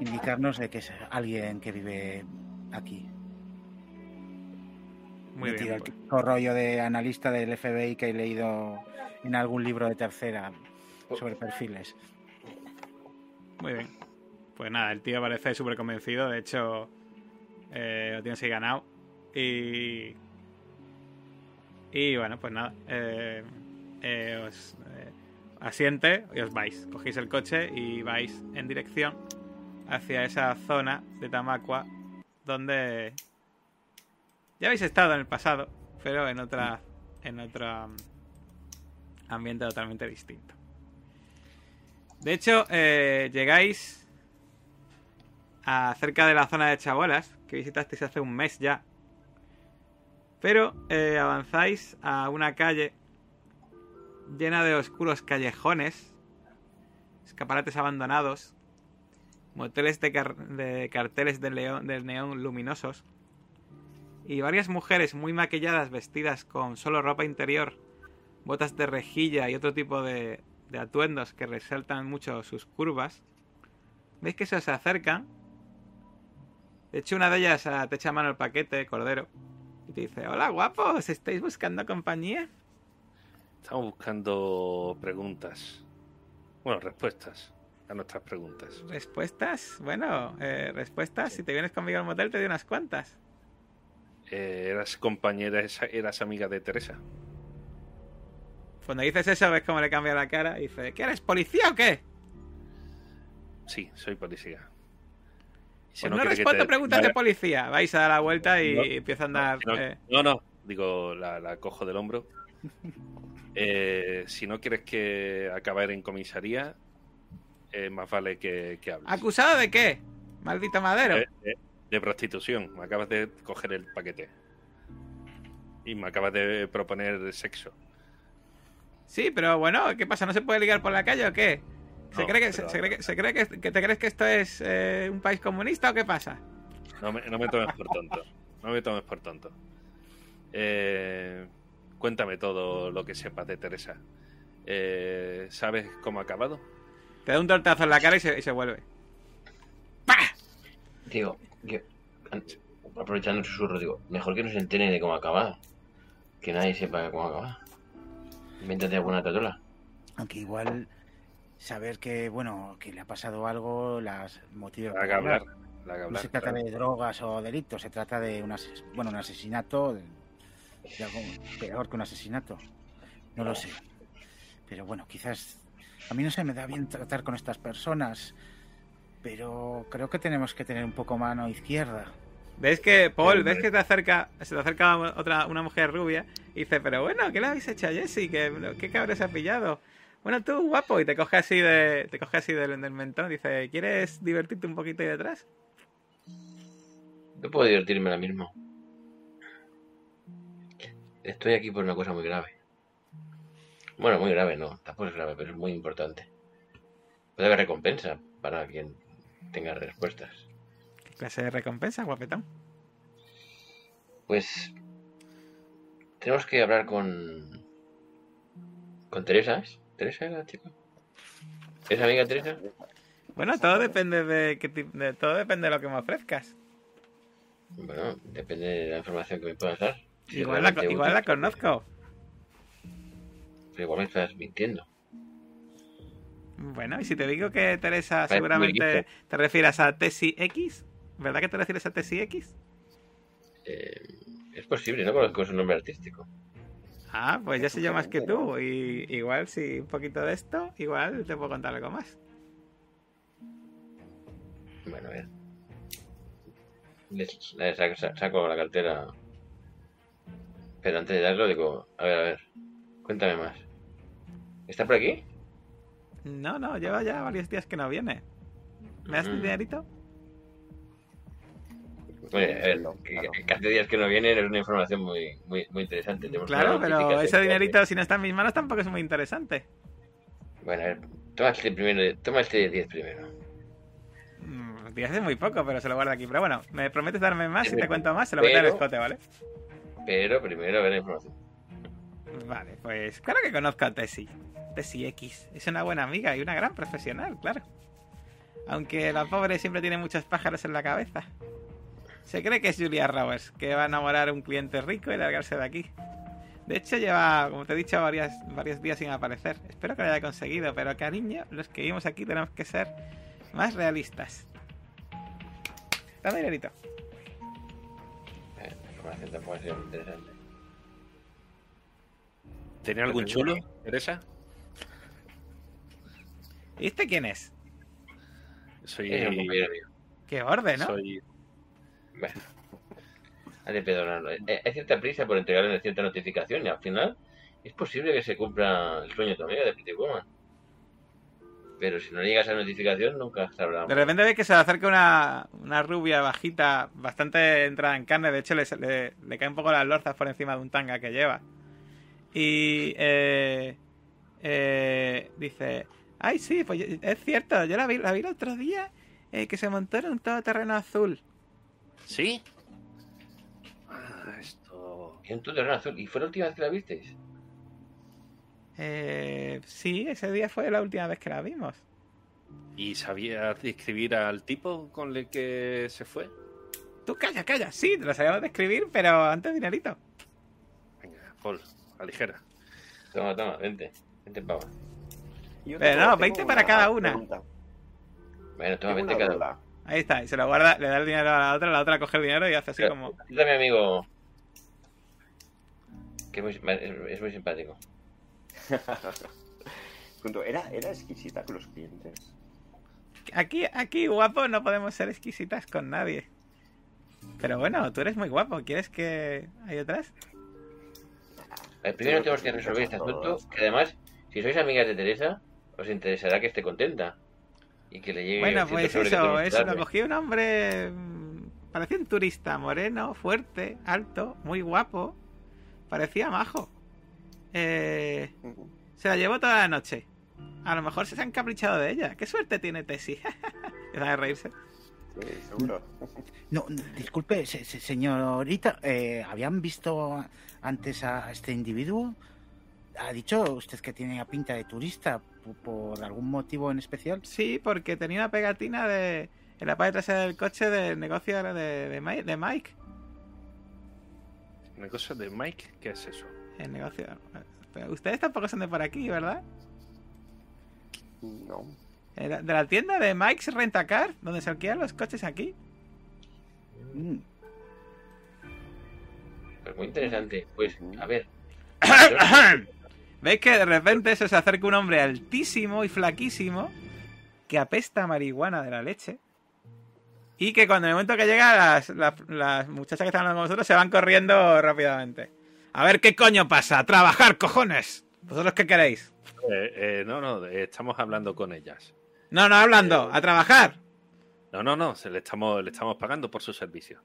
indicarnos de que es alguien que vive aquí. Muy Me bien. el pues. rollo de analista del FBI que he leído en algún libro de tercera sobre perfiles. Muy bien. Pues nada, el tío parece súper convencido. De hecho, eh, lo tienes ahí ganado. Y. Y bueno, pues nada. eh, eh, os asiente y os vais. Cogéis el coche y vais en dirección hacia esa zona de Tamacua donde ya habéis estado en el pasado, pero en otra. en otro um, ambiente totalmente distinto. De hecho, eh, llegáis a cerca de la zona de Chabolas, que visitasteis hace un mes ya. Pero eh, avanzáis a una calle llena de oscuros callejones, escaparates abandonados, moteles de, car- de carteles de neón luminosos y varias mujeres muy maquilladas vestidas con solo ropa interior, botas de rejilla y otro tipo de, de atuendos que resaltan mucho sus curvas. ¿Veis que se os acercan? De hecho, una de ellas ah, te echa mano el paquete, Cordero, y te dice, hola guapos, ¿estáis buscando compañía? Estamos buscando preguntas. Bueno, respuestas a nuestras preguntas. ¿Respuestas? Bueno, eh, respuestas, si te vienes conmigo al motel te doy unas cuantas. Eh, ¿Eras compañera, eras amiga de Teresa? Cuando dices eso, ves cómo le cambia la cara y dice, ¿qué eres, policía o qué? Sí, soy policía. Si Pues no, respondo te- preguntas de policía. Vais a dar la vuelta y No, empieza a andar... No, eh, no, no, digo, la, la cojo del hombro. Eh, si no quieres que acabar en comisaría, eh, más vale que, que hables. ¿Acusado de qué? Maldito madero. Eh, eh, de prostitución. Me acabas de coger el paquete. Y me acabas de proponer sexo. Sí, pero bueno, ¿qué pasa? ¿No se puede ligar por la calle o qué? ¿Se No, cree, que, pero- se, cree que, se cree que, que te crees que esto es eh, un país comunista o qué pasa? No me, no me tomes por tonto. No me tomes por tonto. Eh, cuéntame todo lo que sepas de Teresa. Eh, ¿Sabes cómo ha acabado? Te da un tortazo en la cara y se, y se vuelve. Digo, yo, an- aprovechando el susurro, digo, mejor que no se enteren de cómo acaba. Que nadie sepa cómo acaba. Invéntate alguna tatola. Aunque igual saber que, bueno, que le ha pasado algo, las motivos La hablar. No se trata claro. de drogas o delitos, se trata de un, ases- bueno, un asesinato, de, de algo peor que un asesinato. No lo sé. Pero bueno, quizás a mí no se me da bien tratar con estas personas, pero creo que tenemos que tener un poco mano izquierda. ¿Ves que, Paul, ves que te acerca, se te acerca otra, una mujer rubia y dice, pero bueno, ¿qué le habéis hecho a Jesse? ¿Qué, qué cabrón se ha pillado? Bueno, tú, guapo, y te coge así de, te coge así del, del mentón, dice, ¿quieres divertirte un poquito ahí detrás? Yo puedo divertirme ahora mismo. Estoy aquí por una cosa muy grave. Bueno, muy grave no, tampoco es grave, pero es muy importante. Puede haber recompensa para quien tenga respuestas. ¿Qué clase de recompensa, guapetón? Pues tenemos que hablar con con Teresa, ¿es? ¿Teresa era la chica? ¿Es amiga Teresa? Bueno, todo depende de, de todo depende de lo que me ofrezcas. Bueno, depende de la información que me puedas dar. Igual la, igual la conozco. Pero igual me estás mintiendo. Bueno, y si te digo que Teresa seguramente te refieres a Tessie X, ¿verdad que te refieres a Tessie X? Eh, es posible, no conozco su nombre artístico. Ah, pues ya sé yo más que tú. Y igual si un poquito de esto, igual te puedo contar algo más. Bueno, a ver. Saco la cartera. Pero antes de darlo digo, a ver, a ver, cuéntame más. ¿Está por aquí? No, no, lleva ya varios días que no viene. ¿Me das tu Mm. dinerito? Oye, a ver, que, claro. que hace días que no viene es una información muy, muy, muy interesante. Tenemos Claro, pero ese que- dinerito si no está en mis manos tampoco es muy interesante. Bueno, a ver, toma este primero, toma este 10 primero. Mm, 10 es muy poco, pero se lo guardo aquí. Pero bueno, me prometes darme más y te cuento más, se lo meto en el pero- escote, ¿vale? Pero primero a. Vale, pues claro que conozco a Tessie. Tessie X. Es una buena amiga y una gran profesional, claro. Aunque la pobre siempre tiene muchos pájaros en la cabeza. Se cree que es Julia Roberts, que va a enamorar a un cliente rico y largarse de aquí. De hecho, lleva, como te he dicho, varias, varios días sin aparecer. Espero que lo haya conseguido, pero cariño, los que vivimos aquí tenemos que ser más realistas. Dame dinerito. Eh, información sido muy interesante. ¿Tenía algún chulo, Teresa? ¿Y este quién es? Soy. Un compañero mío. Qué orde, ¿no? soy Bueno, hay perdonarlo. Eh, Hay cierta prisa por entregarle cierta notificación y al final es posible que se cumpla el sueño de tu amiga de Pretty Woman. Pero si no llega esa notificación, nunca sabrá. De repente ve que se le acerca una, una rubia bajita, bastante entrada en carne. De hecho, le, le- le caen un poco las lorzas por encima de un tanga que lleva. Y eh, eh, dice: Ay, sí, pues es cierto, yo la vi, la vi el otro día eh, que se montó en un todoterreno azul. ¿Sí? Ah, esto. En tu terreno azul. ¿Y fue la última vez que la visteis? Eh, sí, ese día fue la última vez que la vimos. ¿Y sabía describir al tipo con el que se fue? Tú calla, calla. Sí, te lo sabíamos describir, pero antes dinerito. Venga, Paul, a ligera. Toma, toma, vente. Vente pava. Pero tengo- no, tengo 20 para cada una. pregunta. Bueno, toma, Tengo vente una cada uno. duda. Ahí está, y se lo guarda, le da el dinero a la otra, la otra coge el dinero y hace así Pero- como. Dame, amigo. Que es muy, es, es muy simpático. ¿Era, ¿Era exquisita con los clientes? Aquí, aquí, guapo, no podemos ser exquisitas con nadie. Pero bueno, tú eres muy guapo. ¿Quieres que hay otras? Eh, primero tenemos que resolver este asunto. Que además, si sois amigas de Teresa, os interesará que esté contenta. Y que le llegue. Bueno, pues eso, eso. Lo cogí un hombre. mm, Parecía un turista, moreno, fuerte, alto, muy guapo. Parecía majo. Eh, se la llevó toda la noche. A lo mejor se han caprichado de ella. ¿Qué suerte tiene Tessie? Empiezan a reírse. Sí, seguro. No, no, disculpe, se- se- señorita, eh, ¿habían visto antes a este individuo? ¿Ha dicho usted que tiene pinta de turista po- por algún motivo en especial? Sí, porque tenía una pegatina de en la parte trasera del coche del negocio de, de, Mi- de Mike. ¿Una cosa de Mike? ¿Qué es eso? El negocio. Pero ustedes tampoco son de por aquí, ¿verdad? No. Eh, De la tienda de Mike's Rentacar, donde se alquilan los coches aquí. Mm, Pues muy interesante. Pues, a ver. ¿Veis que de repente se os acerca un hombre altísimo y flaquísimo que apesta a marihuana de la leche? Y que cuando en el momento que llega, las, las, las muchachas que están hablando con vosotros se van corriendo rápidamente. A ver qué coño pasa, a trabajar, cojones. ¿Vosotros qué queréis? Eh, eh, no, no, eh, estamos hablando con ellas. No, no hablando, a trabajar. No, no, no, se le estamos, le estamos pagando por su servicio.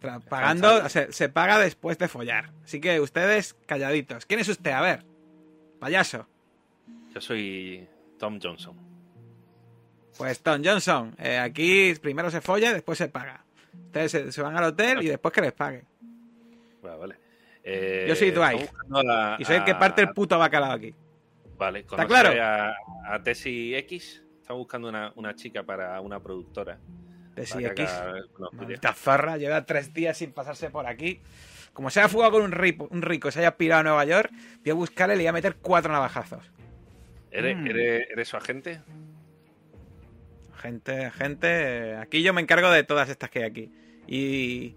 Tra- Pagando, se, se paga después de follar. Así que ustedes calladitos. ¿Quién es usted? A ver. Payaso. Yo soy Tom Johnson. Pues Tom Johnson, eh, aquí primero se folla y después se paga. Ustedes se, se van al hotel y después que les pague. Vale, vale. Eh, Yo soy Dwight. estamos buscando a- Y soy el que a- parte el puto bacalao aquí. Vale, ¿Está ¿conoce claro? A, a Tessie X. Estamos buscando una, una chica para una productora. Que X. Maldita zorra, lleva tres días sin pasarse por aquí. Como se haya fugado con un rico, un rico y se haya pirado a Nueva York, voy a buscarle y le voy a meter cuatro navajazos. ¿Eres, Mm. eres- eres su agente? Gente, gente, aquí yo me encargo de todas estas que hay aquí. Y,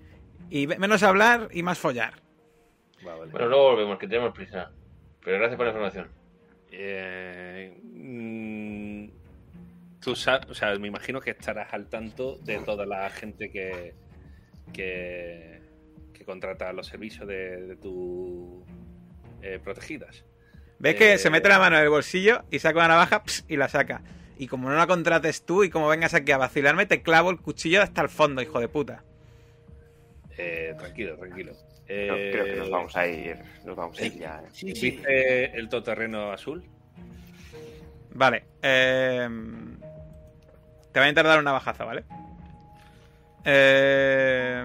y menos hablar y más follar. Va, vale. Bueno, luego volvemos, que tenemos prisa. Pero gracias por la información. Eh, mm, tú sabes, o sea, me imagino que estarás al tanto de toda la gente que, que, que contrata los servicios de, de tus eh, protegidas. Ves que Eh, se mete la mano en el bolsillo y saca una navaja y la saca. Y como no la contrates tú y como vengas aquí a vacilarme, te clavo el cuchillo hasta el fondo, hijo de puta. Eh, tranquilo, tranquilo. No, Eh, creo que nos vamos a ir. Nos vamos a ir ya. eh. sí, sí. ¿Viste el todoterreno azul? Vale. eh, te voy a intentar dar una bajaza, ¿vale? Eh,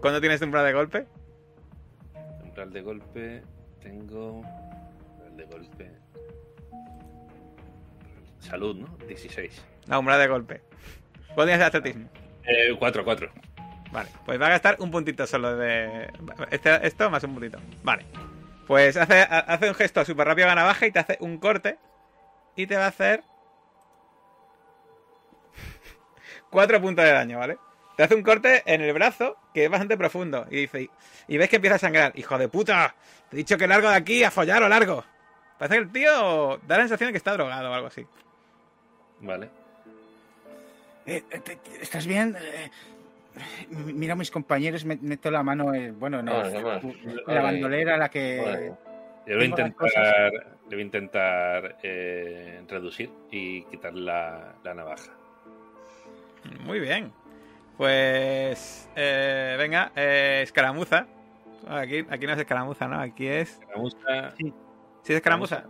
¿Cuándo tienes temporada de golpe? Umbral de golpe. Tengo. Umbral de golpe. salud, ¿no? 16. La umbral de golpe. ¿Cuál tienes de atletismo? Eh, 4, 4. Vale, pues va a gastar un puntito solo de. Este, esto más un puntito. Vale. Pues hace, ha- hace un gesto súper rápido a navaja y te hace un corte. Y te va a hacer. Cuatro puntos de daño, ¿vale? Te hace un corte en el brazo que es bastante profundo. Y dice. Y ves que empieza a sangrar. ¡Hijo de puta! Te he dicho que largo de aquí, a follar o largo. Parece que el tío da la sensación de que está drogado o algo así. Vale. Eh, eh, ¿Estás bien? Eh, mira a mis compañeros, me- meto la mano eh, bueno, en, el- Vámonos, vámonos. en la bandolera, la que... Yo voy a intentar, yo voy a intentar eh, reducir y quitar la, la navaja. Muy bien. Pues. eh, venga, eh, escaramuza. Aquí, aquí no es escaramuza, ¿no? Aquí es. Escaramuza. ¿Sí es escaramuza?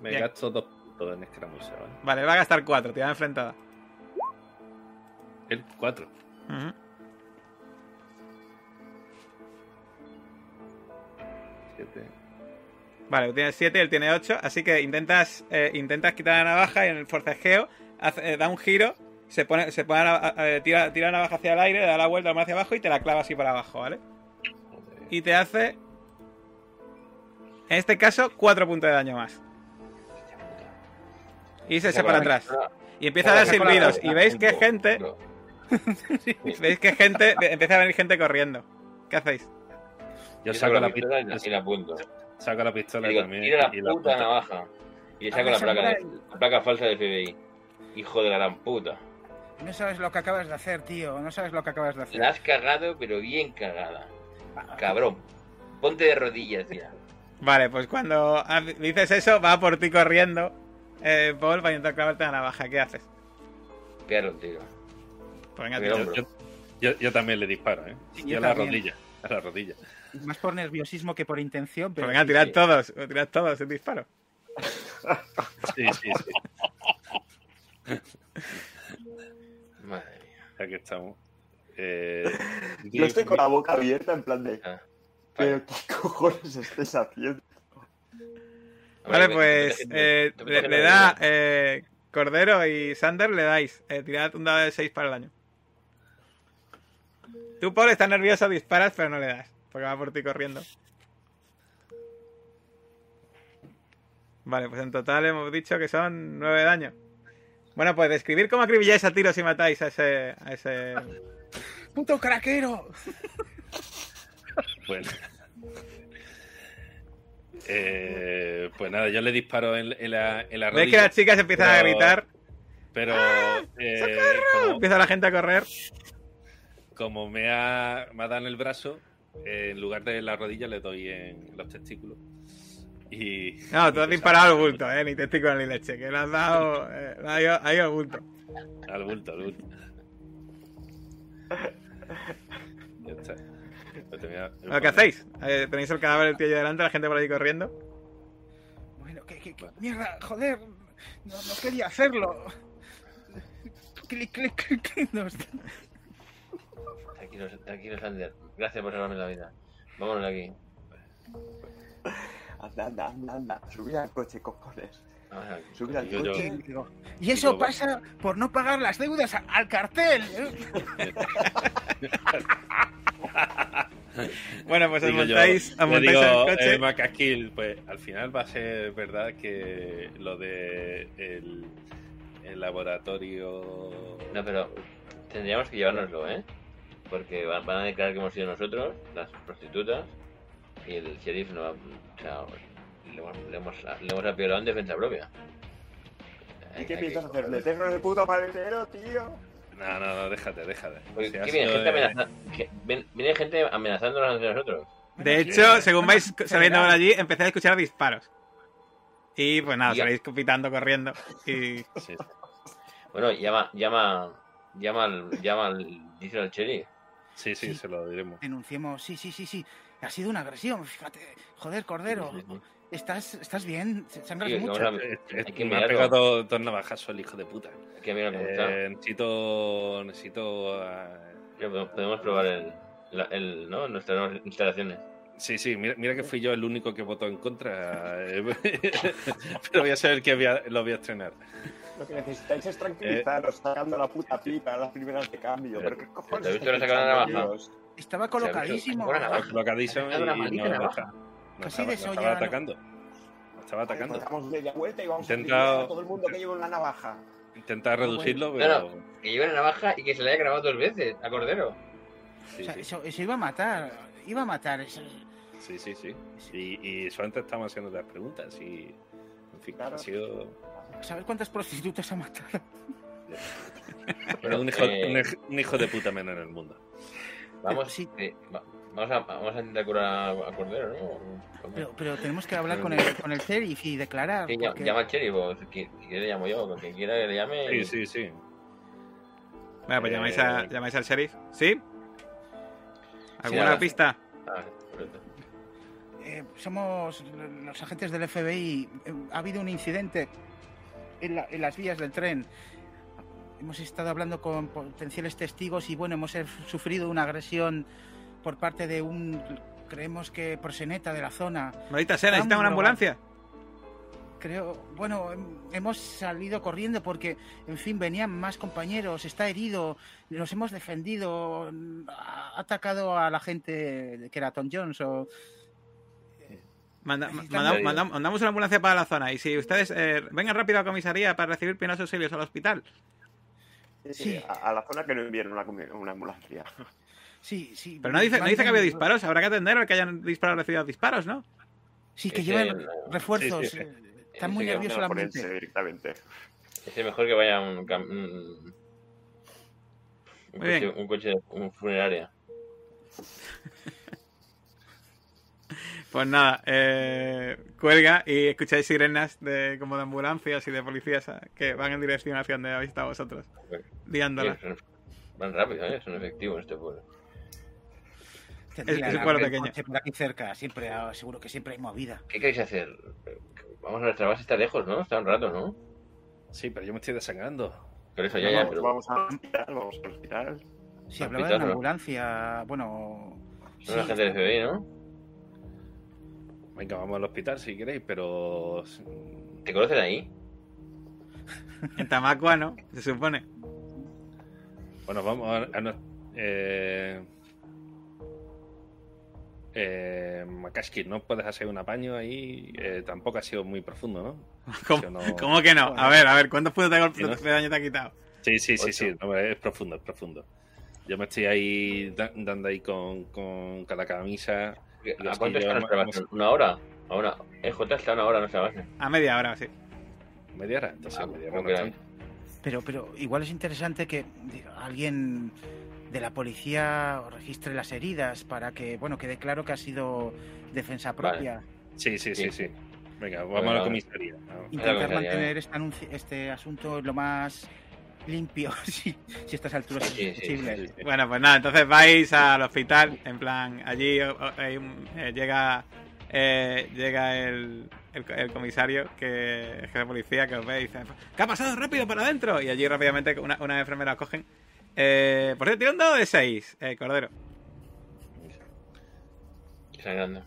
Me Bien. gasto dos puntos en escaramuza, ¿vale? Vale, va a gastar cuatro, tirada enfrentada. El 4. Ujú. Vale, tú tienes 7 y él tiene 8, así que intentas eh, intentas quitar la navaja y en el forcejeo hace- eh, da un giro, se pone, se pone a- a- eh, tira, tira la navaja hacia el aire, da la vuelta hacia abajo y te la clava así para abajo, ¿vale? Y te hace, en este caso, 4 puntos de daño más. Y se echa para atrás. Y empieza a dar silbidos. Y veis que gente, veis que gente, empieza a venir gente corriendo. ¿Qué hacéis? Yo saco la pistola, y la- y la apunto. saco la pistola Y digo, también. tira y la puta apunto. navaja. Y le saco Ah, la placa, era de- la placa falsa del FBI. Hijo de la gran puta. No sabes lo que acabas de hacer, tío. No sabes lo que acabas de hacer. La has cagado, pero bien cagada. Cabrón. Ponte de rodillas, tía. Vale, pues cuando dices eso, va por ti corriendo. Eh, Paul, para intentar clavarte la navaja. ¿Qué haces? Pegar un tiro. Pues venga. Yo, yo- yo- yo también le disparo, ¿eh? Sí, y yo a la también. rodilla. A la rodilla. Más por nerviosismo que por intención, Pues pero... venga, tirad sí. todos. Tirad todos el disparo. Sí, sí, sí. Madre mía. Ya que estamos. Eh, Yo estoy con la boca abierta en plan de. Ah, ¿Pero qué cojones estés haciendo? Vale, pues eh, le, da eh, Cordero y Sander, le dais. Eh, tirad un dado de 6 para el daño. Tú, Paul, estás nervioso, disparas, pero no le das. Porque va por ti corriendo. Vale, pues en total hemos dicho que son 9 de daño. Bueno, pues describir cómo acribilláis a tiros y matáis a ese. A ese... ¡Puto craquero! Bueno. Eh, pues nada, yo le disparo en, en la, en la Veis que las chicas empiezan a gritar. Pero eh, ¡Socorro! como, Empieza la gente a correr. Como me, ha, me ha dado en el brazo, eh, en lugar de la rodilla le doy en los testículos. Y, No, tú y has disparado al bulto, eh, ni testículo ni leche, que le has dado. Eh, ido al bulto. Al bulto, al bulto. Ya está. Tenía- Bueno, ¿Qué hacéis? Eh, ¿Tenéis el cadáver del tío ahí delante, la gente por ahí corriendo? Bueno, ¿qué, qué, qué- mierda, joder. No, no quería hacerlo. Clic, clic, clic, clic. No, está- Tranquilo, tranquilo, Sander. Gracias por salvarme la vida. Vámonos de aquí. Anda, anda, anda, anda. Subir al coche, cojones. Aquí. Subir al yo. coche. Y eso pasa por no pagar las deudas a- al cartel. ¿eh? Bueno, pues os montáis, os montáis digo, en el coche. eh, Macaskill, pues al final va a ser verdad que lo de el, el laboratorio No, pero tendríamos que llevárnoslo, ¿eh? Porque van, van a declarar que hemos sido nosotros, las prostitutas, y el sheriff no va. O sea, le hemos, le hemos, le hemos apiolado en defensa propia. ¿Y qué piensas hacer? ¿Meterlo en el puto paletero, tío? No, no, no, déjate, déjate. Si ¿qué viene? Gente de- amenaza- que- ven- viene gente amenazándonos entre nosotros. De hecho, según vais saliendo por allí, empezáis a escuchar disparos. Y pues nada, salís pitando, corriendo. Y sí. Bueno, llama, llama, llama al, llama al, dice al sheriff. Sí, sí, Sí. se lo diremos. Denunciemos, sí, sí, sí, sí. Ha sido una agresión, fíjate. Joder, Cordero. Sí, sí, sí. ¿Estás, ¿Estás bien? ¿Sangras Sí, mucho? vamos a- eh, hay que me ha pegado dos navajazos el hijo de puta. Hay que. Eh, necesito. Necesito. Mira, podemos- probar el, la- el, ¿no? nuestras nuevas instalaciones. Sí, sí, mira, mira que fui yo el único que votó en contra. eh, Pero voy a el que voy a- lo voy a estrenar. Lo que necesitáis es tranquilizaros, sacando la puta pipa a las primeras de cambio. Pero- Pero qué cojones. ¿te la? Estaba colocadísimo. Con una navaja. colocadísimo y no navaja. deja. Nos Casi estaba, atacando. Estaba atacando. Damos media vuelta y vamos Intenta- a a todo el mundo que lleve una navaja. Intenta reducirlo, pero... Que lleve una navaja y que se le haya grabado dos veces a Cordero. Sí, O sea, sí. eso, eso iba a matar. Iba a matar. eso- Sí, sí, sí. Y, y solamente estamos haciendo las preguntas y... En fin, Claro. ha sido... ¿Sabes cuántas prostitutas ha matado? Pero, un, hijo, eh, un hij- un hijo de puta menos en el mundo. Vamos, Sí. eh, va- vamos, a, vamos a intentar curar a, a Cordero, ¿no? Pero, pero tenemos que hablar con el, con el sheriff y declarar. Sí, llama, porque- llama al sheriff, si quiere le llamo yo, quien quiera que le llame. Sí, sí, sí. Bueno, pues Eh, llamáis, a- llamáis al sheriff. ¿Sí? ¿Alguna sí. pista? Ah. Eh, somos los agentes del FBI. Eh, Ha habido un incidente en, la- en las vías del tren. Hemos estado hablando con potenciales testigos y bueno, hemos sufrido una agresión por parte de un, creemos que proseneta de la zona. Maldita sea, necesitan Vamos, una ambulancia. Creo, bueno, hem- hemos salido corriendo porque, en fin, venían más compañeros, está herido, nos hemos defendido, ha atacado a la gente que era Tom Jones o... Manda- Necesitan- manda- manda- mandamos una ambulancia para la zona. Y si ustedes eh, vengan rápido a comisaría para recibir primeros auxilios al hospital. Sí. A, a la zona que no envíen una, ambulancia. Sí, sí. Pero no dice, no dice que había disparos. Habrá que atender al que hayan disparado recibido disparos, ¿no? Sí, que llevan no, refuerzos. sí, sí. eh, Está muy nervioso forense ambiente. directamente. Es mejor que vaya un, un, un coche, un coche, un funeraria. Pues nada, eh, cuelga y escucháis sirenas de como de ambulancias y de policías eh, que van en dirección hacia donde habéis estado vosotros, liándola. Sí, son- Van rápido, ¿eh? son efectivos en este pueblo. Tendrían es un pueblo pequeño. por aquí cerca, siempre, ah, seguro que siempre hay movida. ¿Qué queréis hacer? Vamos a nuestra base, está lejos, ¿no? Está un rato, ¿no? Sí, pero yo me estoy desangrando. Por eso ya, ya, vamos, pero vamos al hospital, vamos al hospital. Si hablaba de una ambulancia, bueno... son sí, agentes del FBI, ¿no? Venga, vamos al hospital si queréis, pero... ¿Te conocen ahí? En Tamacua, ¿no? Se supone. Bueno, vamos a... a no- eh... Eh, Makaski, no puedes hacer un apaño ahí. Eh, tampoco ha sido muy profundo, ¿no? ¿Cómo, Yo no- cómo que no? A ver, a ver, ¿cuántos puntos de, golpe, Sí, ¿no? de daño te ha quitado? Sí, sí, sí, Ocho. sí. no, es profundo, es profundo. Yo me estoy ahí da- dando ahí con, con cada camisa. ¿A cuánto está nuestra base? ¿Una hora? ¿A una? J está a una hora nuestra base. A media hora, sí. Media hora. Entonces, Ah, media hora no. Pero, pero igual es interesante que digo, alguien de la policía registre las heridas para que, bueno, quede claro que ha sido defensa Vale. propia. Sí, sí, sí, Sí. sí. Venga, vamos Bueno, a la comisaría. Intentar mantener este, anuncio- este asunto lo más limpio, si, si a estas alturas Sí, es sí, posible. Sí, sí. Bueno, pues nada, entonces vais al hospital, en plan, allí eh, llega eh, llega el, el, el comisario, que el jefe de policía, que os ve y dice, ¿qué ha pasado? ¡Rápido, para adentro! Y allí rápidamente una, una enfermera os cogen. Eh, por cierto, tiene un dado de 6, eh, Cordero. Sangrando.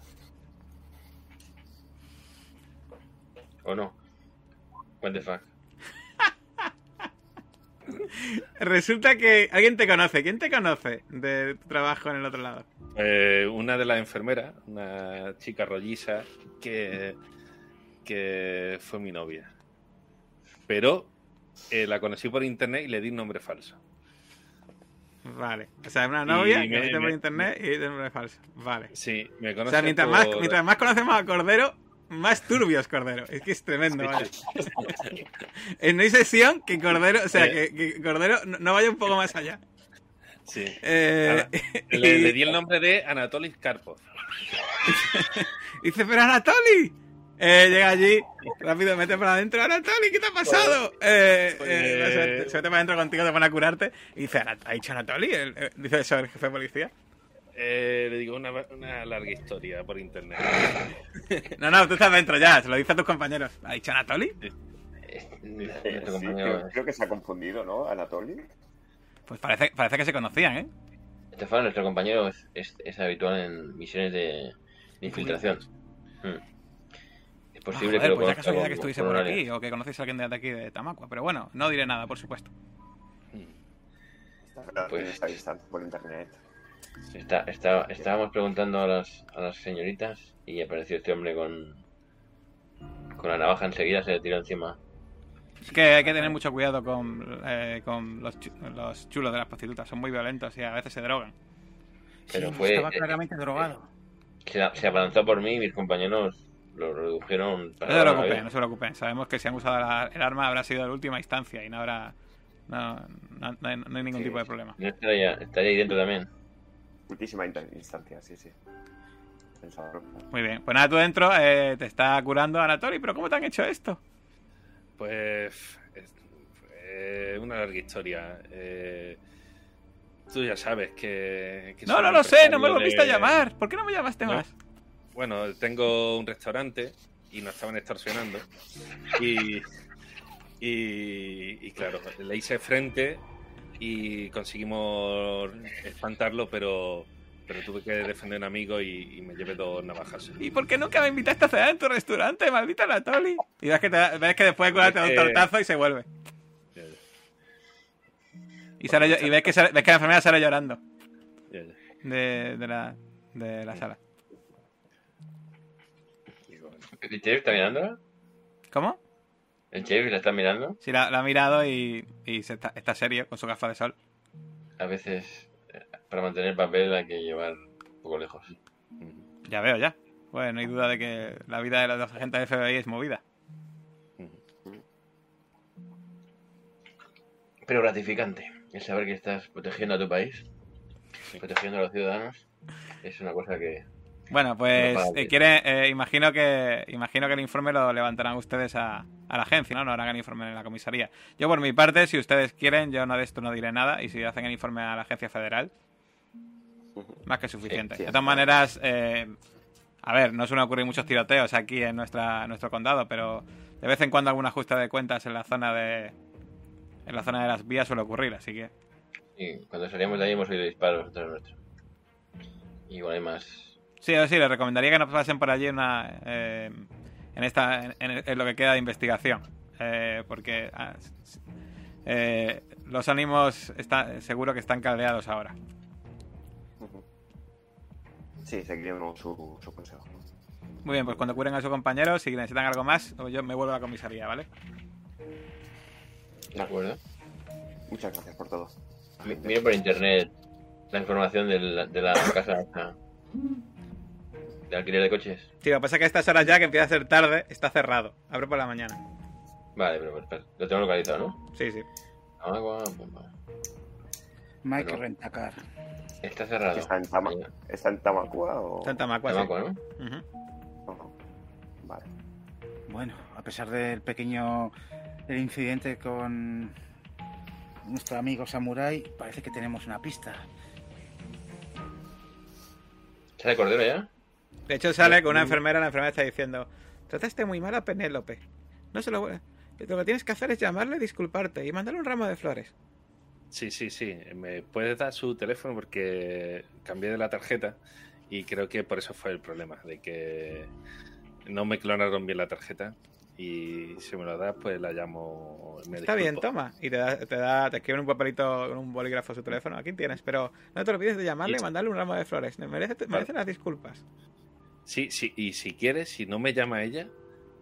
¿O no? What the fuck? Resulta que alguien te conoce. ¿Quién te conoce de tu trabajo en el otro lado? Eh, una de las enfermeras, una chica rolliza, que, que fue mi novia. Pero eh, la conocí por internet y le di un nombre falso. Vale. O sea, una novia Y que me- por me- internet y de nombre falso. Vale. Sí, me O conoce sea, mientras por- más, mientras más conocemos a Cordero, más turbios Cordero. Es que es tremendo, vale. No hay sesión que Cordero, o sea, que, que Cordero no, vaya un poco más allá. Sí. Eh, Le, di el nombre de Anatoly Karpov. Dice, pero Anatoly. Eh, llega allí, rápido, mete para adentro. Anatoly, ¿qué te ha pasado? Eh, Pues- eh, se, mete- se mete para adentro contigo, te pone a curarte. Y dice, "Ana- ¿ha dicho Anatoly? El- eh, dice eso el jefe de policía. Eh, le digo una, una larga historia por internet. No, no, tú estás dentro ya, se lo dice a tus compañeros. ¿Ha dicho Anatoly? Sí, compañero creo, creo que se ha confundido, ¿no? Anatoly. Pues parece, parece que se conocían, ¿eh? Estefan, nuestro compañero, es, es- es habitual en misiones de, de infiltración. Mm. Es posible Ah, que joder, lo pues ya casualidad con- que estuviese por aquí o que conocéis a alguien de aquí de Tamacua. Pero bueno, no diré nada, por supuesto. Está Pues- está distante por internet. Está, está- estábamos preguntando a las, a las señoritas y apareció este hombre con, con la navaja enseguida, se le tiró encima. Es que hay que tener mucho cuidado con, eh, con los, chu- los chulos de las prostitutas. Son muy violentos y a veces se drogan. Pero Sí, fue- estaba eh, claramente drogado. Se, se abalanzó por mí y mis compañeros lo redujeron. No para se la preocupen, no se preocupen. Sabemos que si han usado la- el arma habrá sido de última instancia y no habrá. No, no- no hay, no hay ningún Sí, tipo de problema. No estaría, estaría ahí dentro también. Ultísima instancia, sí, sí. Pensador. Muy bien. Pues nada, tú dentro eh, te está curando Anatoly, pero ¿cómo te han hecho esto? Pues es eh, una larga historia. Eh, tú ya sabes que... que No, no lo sé, no me a de- llamar. ¿Por qué no me llamaste No. más? Bueno, tengo un restaurante y nos estaban extorsionando. Y, y, y claro, le hice frente y conseguimos espantarlo, pero, pero tuve que defender a un amigo y, y me llevé dos navajas. ¿Y por qué nunca me invitaste a cenar en tu restaurante, maldita Anatoly? Y ves que, te- ves que después de curarte da un Eh. tortazo y se vuelve. Y, sale llo- y ves, que sale- ves que la enfermera sale llorando Ya, ya. de, de la, de la sala. Digo, bueno, ¿El sheriff está mirándola? ¿Cómo? ¿El sheriff la está mirando? Sí, la, la ha mirado y, y se está, está serio con su gafa de sol. A veces, eh, para mantener papel hay que llevar un poco lejos. Ya veo, ya. Bueno, no hay duda de que la vida de los agentes del FBI es movida. Pero gratificante. El saber que estás protegiendo a tu país, Sí. protegiendo a los ciudadanos, es una cosa que... Bueno, pues No, eh, quiere, eh, imagino que imagino que el informe lo levantarán ustedes a, a la agencia, ¿no? No harán el informe en la comisaría. Yo por mi parte, si ustedes quieren, yo no de esto no diré nada y si hacen el informe a la agencia federal, más que suficiente. De todas maneras, eh, a ver, no suelen ocurrir muchos tiroteos aquí en nuestra nuestro condado, pero de vez en cuando algún ajuste de cuentas en la zona de en la zona de las vías suele ocurrir, así que Y cuando salíamos de ahí hemos oído disparos detrás nuestro. Y igual hay más... Sí, sí, les recomendaría que no pasen por allí una, eh, en, esta, en, lo que queda de investigación. Eh, porque ah, eh, los ánimos está, seguro que están caldeados ahora. Sí, seguiremos su, su consejo. Muy bien, pues cuando curen a su compañero, si necesitan algo más, o yo me vuelvo a la comisaría, ¿vale? De acuerdo. Muchas gracias por todo. Mi- Miro por internet la información de la, de la casa de alquiler de coches. Sí, lo que pasa es que a estas horas ya, que empieza a ser tarde, está cerrado. Abre por la mañana. Vale, pero, pero lo tengo localizado, ¿no? Sí, sí. Agua, bomba. Mike Pero- Rentacar. Está cerrado. ¿Está en, Tama. ¿Está en Tamacua o...? Está en Tamacua, sí. Tamacua, ¿no? Ujú. Vale. Bueno, a pesar del pequeño el incidente con nuestro amigo Samurai, parece que tenemos una pista. ¿Sale Cordero ya? De hecho, sale con una enfermera, la enfermera está diciendo: Trataste muy mal a Penélope. No se lo voy a- Lo que tienes que hacer es llamarle, disculparte y mandarle un ramo de flores. Sí, sí, sí. ¿Me puedes dar su teléfono? Porque cambié de la tarjeta y creo que por eso fue el problema, de que no me clonaron bien la tarjeta y si me lo das, pues la llamo. me Está bien, toma. Y te da, te da, te escriben un papelito con un bolígrafo a su teléfono. Aquí tienes, pero no te olvides de llamarle y mandarle un ramo de flores. Merece, merece las disculpas. Sí, sí, y si quieres, si no me llama ella,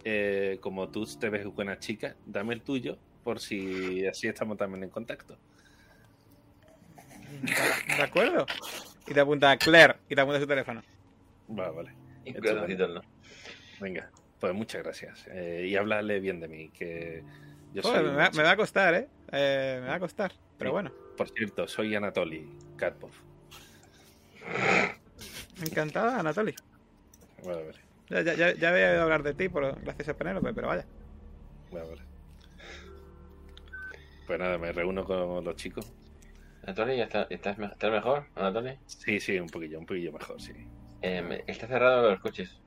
eh, como tú te ves buena chica, dame el tuyo por si así estamos también en contacto. ¿De acuerdo? Y te apunta Claire y te apunta su teléfono. Vale, vale. Venga, pues muchas gracias. Eh, y háblale bien de mí, que yo soy... me, va, me va a costar, ¿eh? Eh, Me va a costar. Pero Sí. bueno, Por cierto, soy Anatoly Karpov. encantada, Anatoly. Vale, vale. Ya, ya, ya, ya había oído hablar de ti por, gracias a Penélope, pero vaya. Vale, vale. Pues nada, me reúno con los chicos. Anatoly, ¿ya está- ¿estás, estás mejor, Anatoly? Sí, sí, un poquillo, un poquillo mejor, sí. Eh, está cerrado los coches.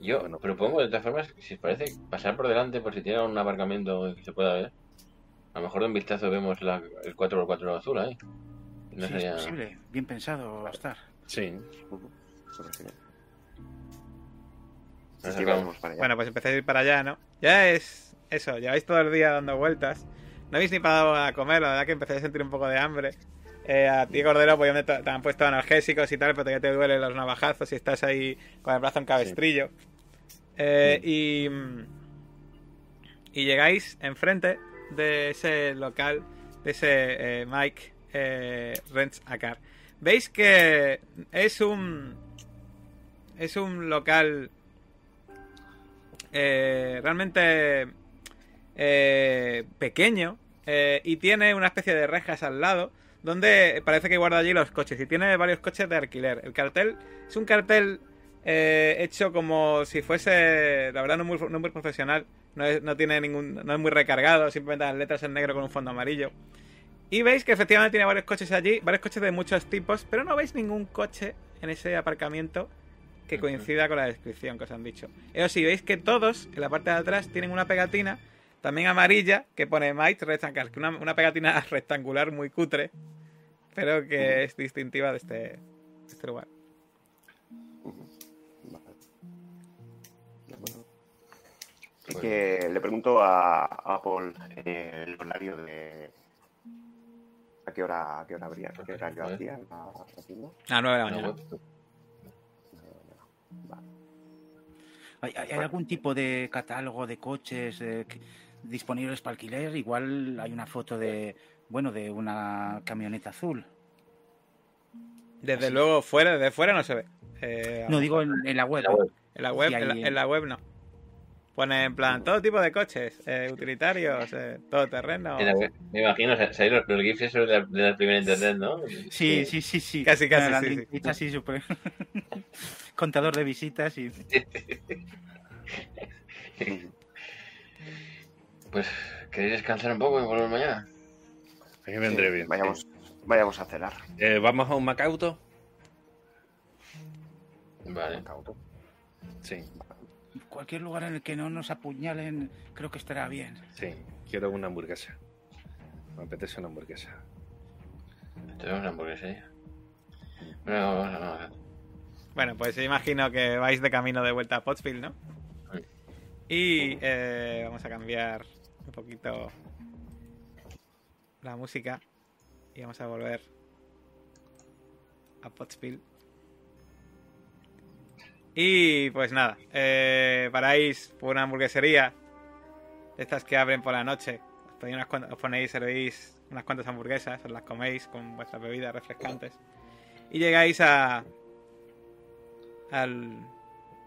Yo Bueno. propongo, de todas formas, si os parece, pasar por delante por si tiene un aparcamiento que se pueda ver. A lo mejor de un vistazo vemos la, el 4x4 azul ahí. No sí, sería... es posible. Bien pensado, Star. Sí, Vamos para allá. Bueno, pues empecéis a ir para allá, ¿no? Ya es eso, lleváis todo el día dando vueltas. No habéis ni parado a comer, la verdad que empecéis a sentir un poco de hambre. Eh, a ti, Cordero, pues ya te, te han puesto analgésicos y tal, pero todavía te duelen los navajazos y estás ahí con el brazo en cabestrillo. Eh, y, y llegáis enfrente de ese local, de ese eh, Mike eh, Rents a Car. Veis que es un. Es un local eh, realmente eh, pequeño eh, y tiene una especie de rejas al lado donde parece que guarda allí los coches y tiene varios coches de alquiler. El cartel es un cartel eh, hecho como si fuese, la verdad no muy, no muy profesional, no, no tiene ningún, no es muy recargado, simplemente las letras en negro con un fondo amarillo. Y veis que efectivamente tiene varios coches allí, varios coches de muchos tipos, pero no veis ningún coche en ese aparcamiento que coincida con la descripción que os han dicho. Eso sí, veis que todos en la parte de atrás tienen una pegatina, también amarilla, que pone Might Rectangle, que una, una pegatina rectangular muy cutre, pero que es distintiva de este, de este lugar. Y que le pregunto a, a Paul eh, el horario de. ¿A qué hora, a qué hora habría? ¿A qué horario Vale. hacía la, la tienda? A 9 de la mañana. Vale. ¿Hay, hay- hay algún tipo de catálogo de coches eh, que- disponibles para alquiler? Igual hay una foto de, bueno, de una camioneta azul. Desde luego, fuera, desde fuera no se ve. Eh, No, digo en, en la web. En la web. La en la web no. Pone en plan todo tipo de coches, eh, utilitarios, eh, todoterreno. Me imagino, salir los, los GIFs esos de la, de la primera internet, ¿no? Sí, sí, sí, sí. Casi, casi, La sí, sí. así súper- Contador de visitas y... Pues, ¿queréis descansar un poco y volver mañana? A mí vendré Sí, bien. Vayamos, vayamos a cenar. Eh, ¿Vamos a un Macauto? Vale. Cauto. Sí, Cualquier lugar en el que no nos apuñalen, creo que estará bien. sí. Quiero una hamburguesa. Me apetece una hamburguesa. Tenemos una hamburguesa ahí. Bueno, vamos, vamos, vamos. Bueno, pues imagino que vais de camino de vuelta a Pottsfield, ¿no? Sí. Y eh, vamos a cambiar un poquito la música y vamos a volver a Pottsfield. Y pues nada, eh, paráis por una hamburguesería de estas que abren por la noche. Os ponéis, unas unas cuantas hamburguesas, os las coméis con vuestras bebidas refrescantes. Y llegáis a, al,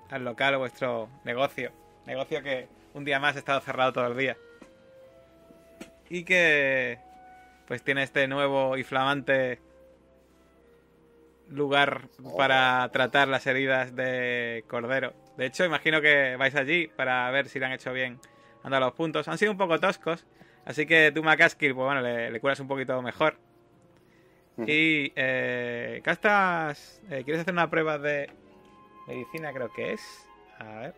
al local vuestro negocio. Negocio que un día más ha estado cerrado todo el día. Y que pues tiene este nuevo y flamante lugar para tratar las heridas de Cordero. De hecho, imagino que vais allí para ver si le han hecho bien anda los puntos. Han sido un poco toscos, así que tú, Macaskill, pues bueno, le, le curas un poquito mejor. Y eh, Castas, eh, ¿quieres hacer una prueba de medicina? Creo que es. A ver.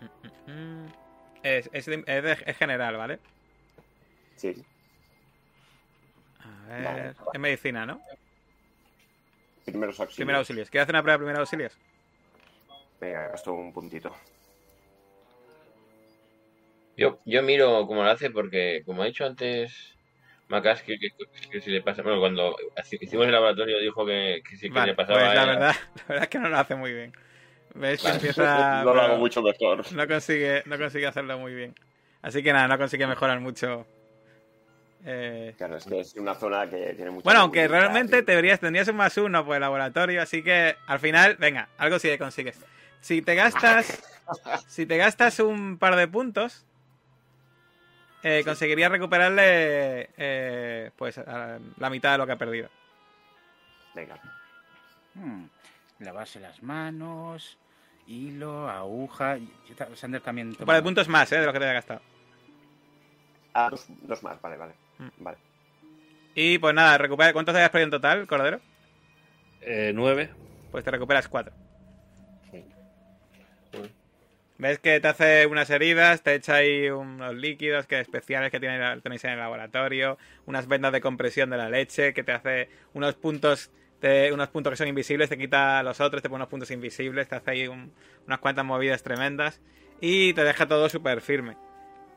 Mm, mm, mm. Es, es, de- es de- es general, ¿vale? Sí. A ver. Vale. Es medicina, ¿no? Primeros auxilios. Primeros auxilios. ¿Quieres hacer una prueba de primeros auxilios? Venga, gasto un puntito. Yo, yo miro cómo lo hace porque, como ha dicho antes Macaski, que, que si le pasa... Bueno, cuando hicimos el laboratorio dijo que, que sí que Vale, le pasaba pues a la verdad, la verdad es que no lo hace muy bien. ¿Ves Vale. empieza... no lo hago mucho mejor. No consigue, no consigue hacerlo muy bien. Así que nada, no consigue mejorar mucho. Eh, Claro, es que es una zona que tiene mucha Bueno, aunque realmente te deberías, tendrías un más uno por el laboratorio, así que al final, venga, algo sí que consigues. Si te gastas, si te gastas un par de puntos, eh, conseguirías recuperarle eh, pues a- la mitad de lo que ha perdido. Venga. Hmm, Lavarse las manos, hilo, aguja... Sander también... Un par de puntos más, eh, de lo que te haya gastado. Ah, dos, dos más, vale, vale. Mm. Vale. Y pues nada, recupera, ¿cuántos habías perdido en total, Cordero? Eh, nueve. Pues te recuperas cuatro. Sí. Ves que te hace unas heridas, te echa ahí unos líquidos que especiales que tiene- tenéis en el laboratorio, unas vendas de compresión de la leche, que te hace unos puntos te, unos puntos que son invisibles, te quita los otros, te pone unos puntos invisibles, te hace ahí un- unas cuantas movidas tremendas y te deja todo súper firme.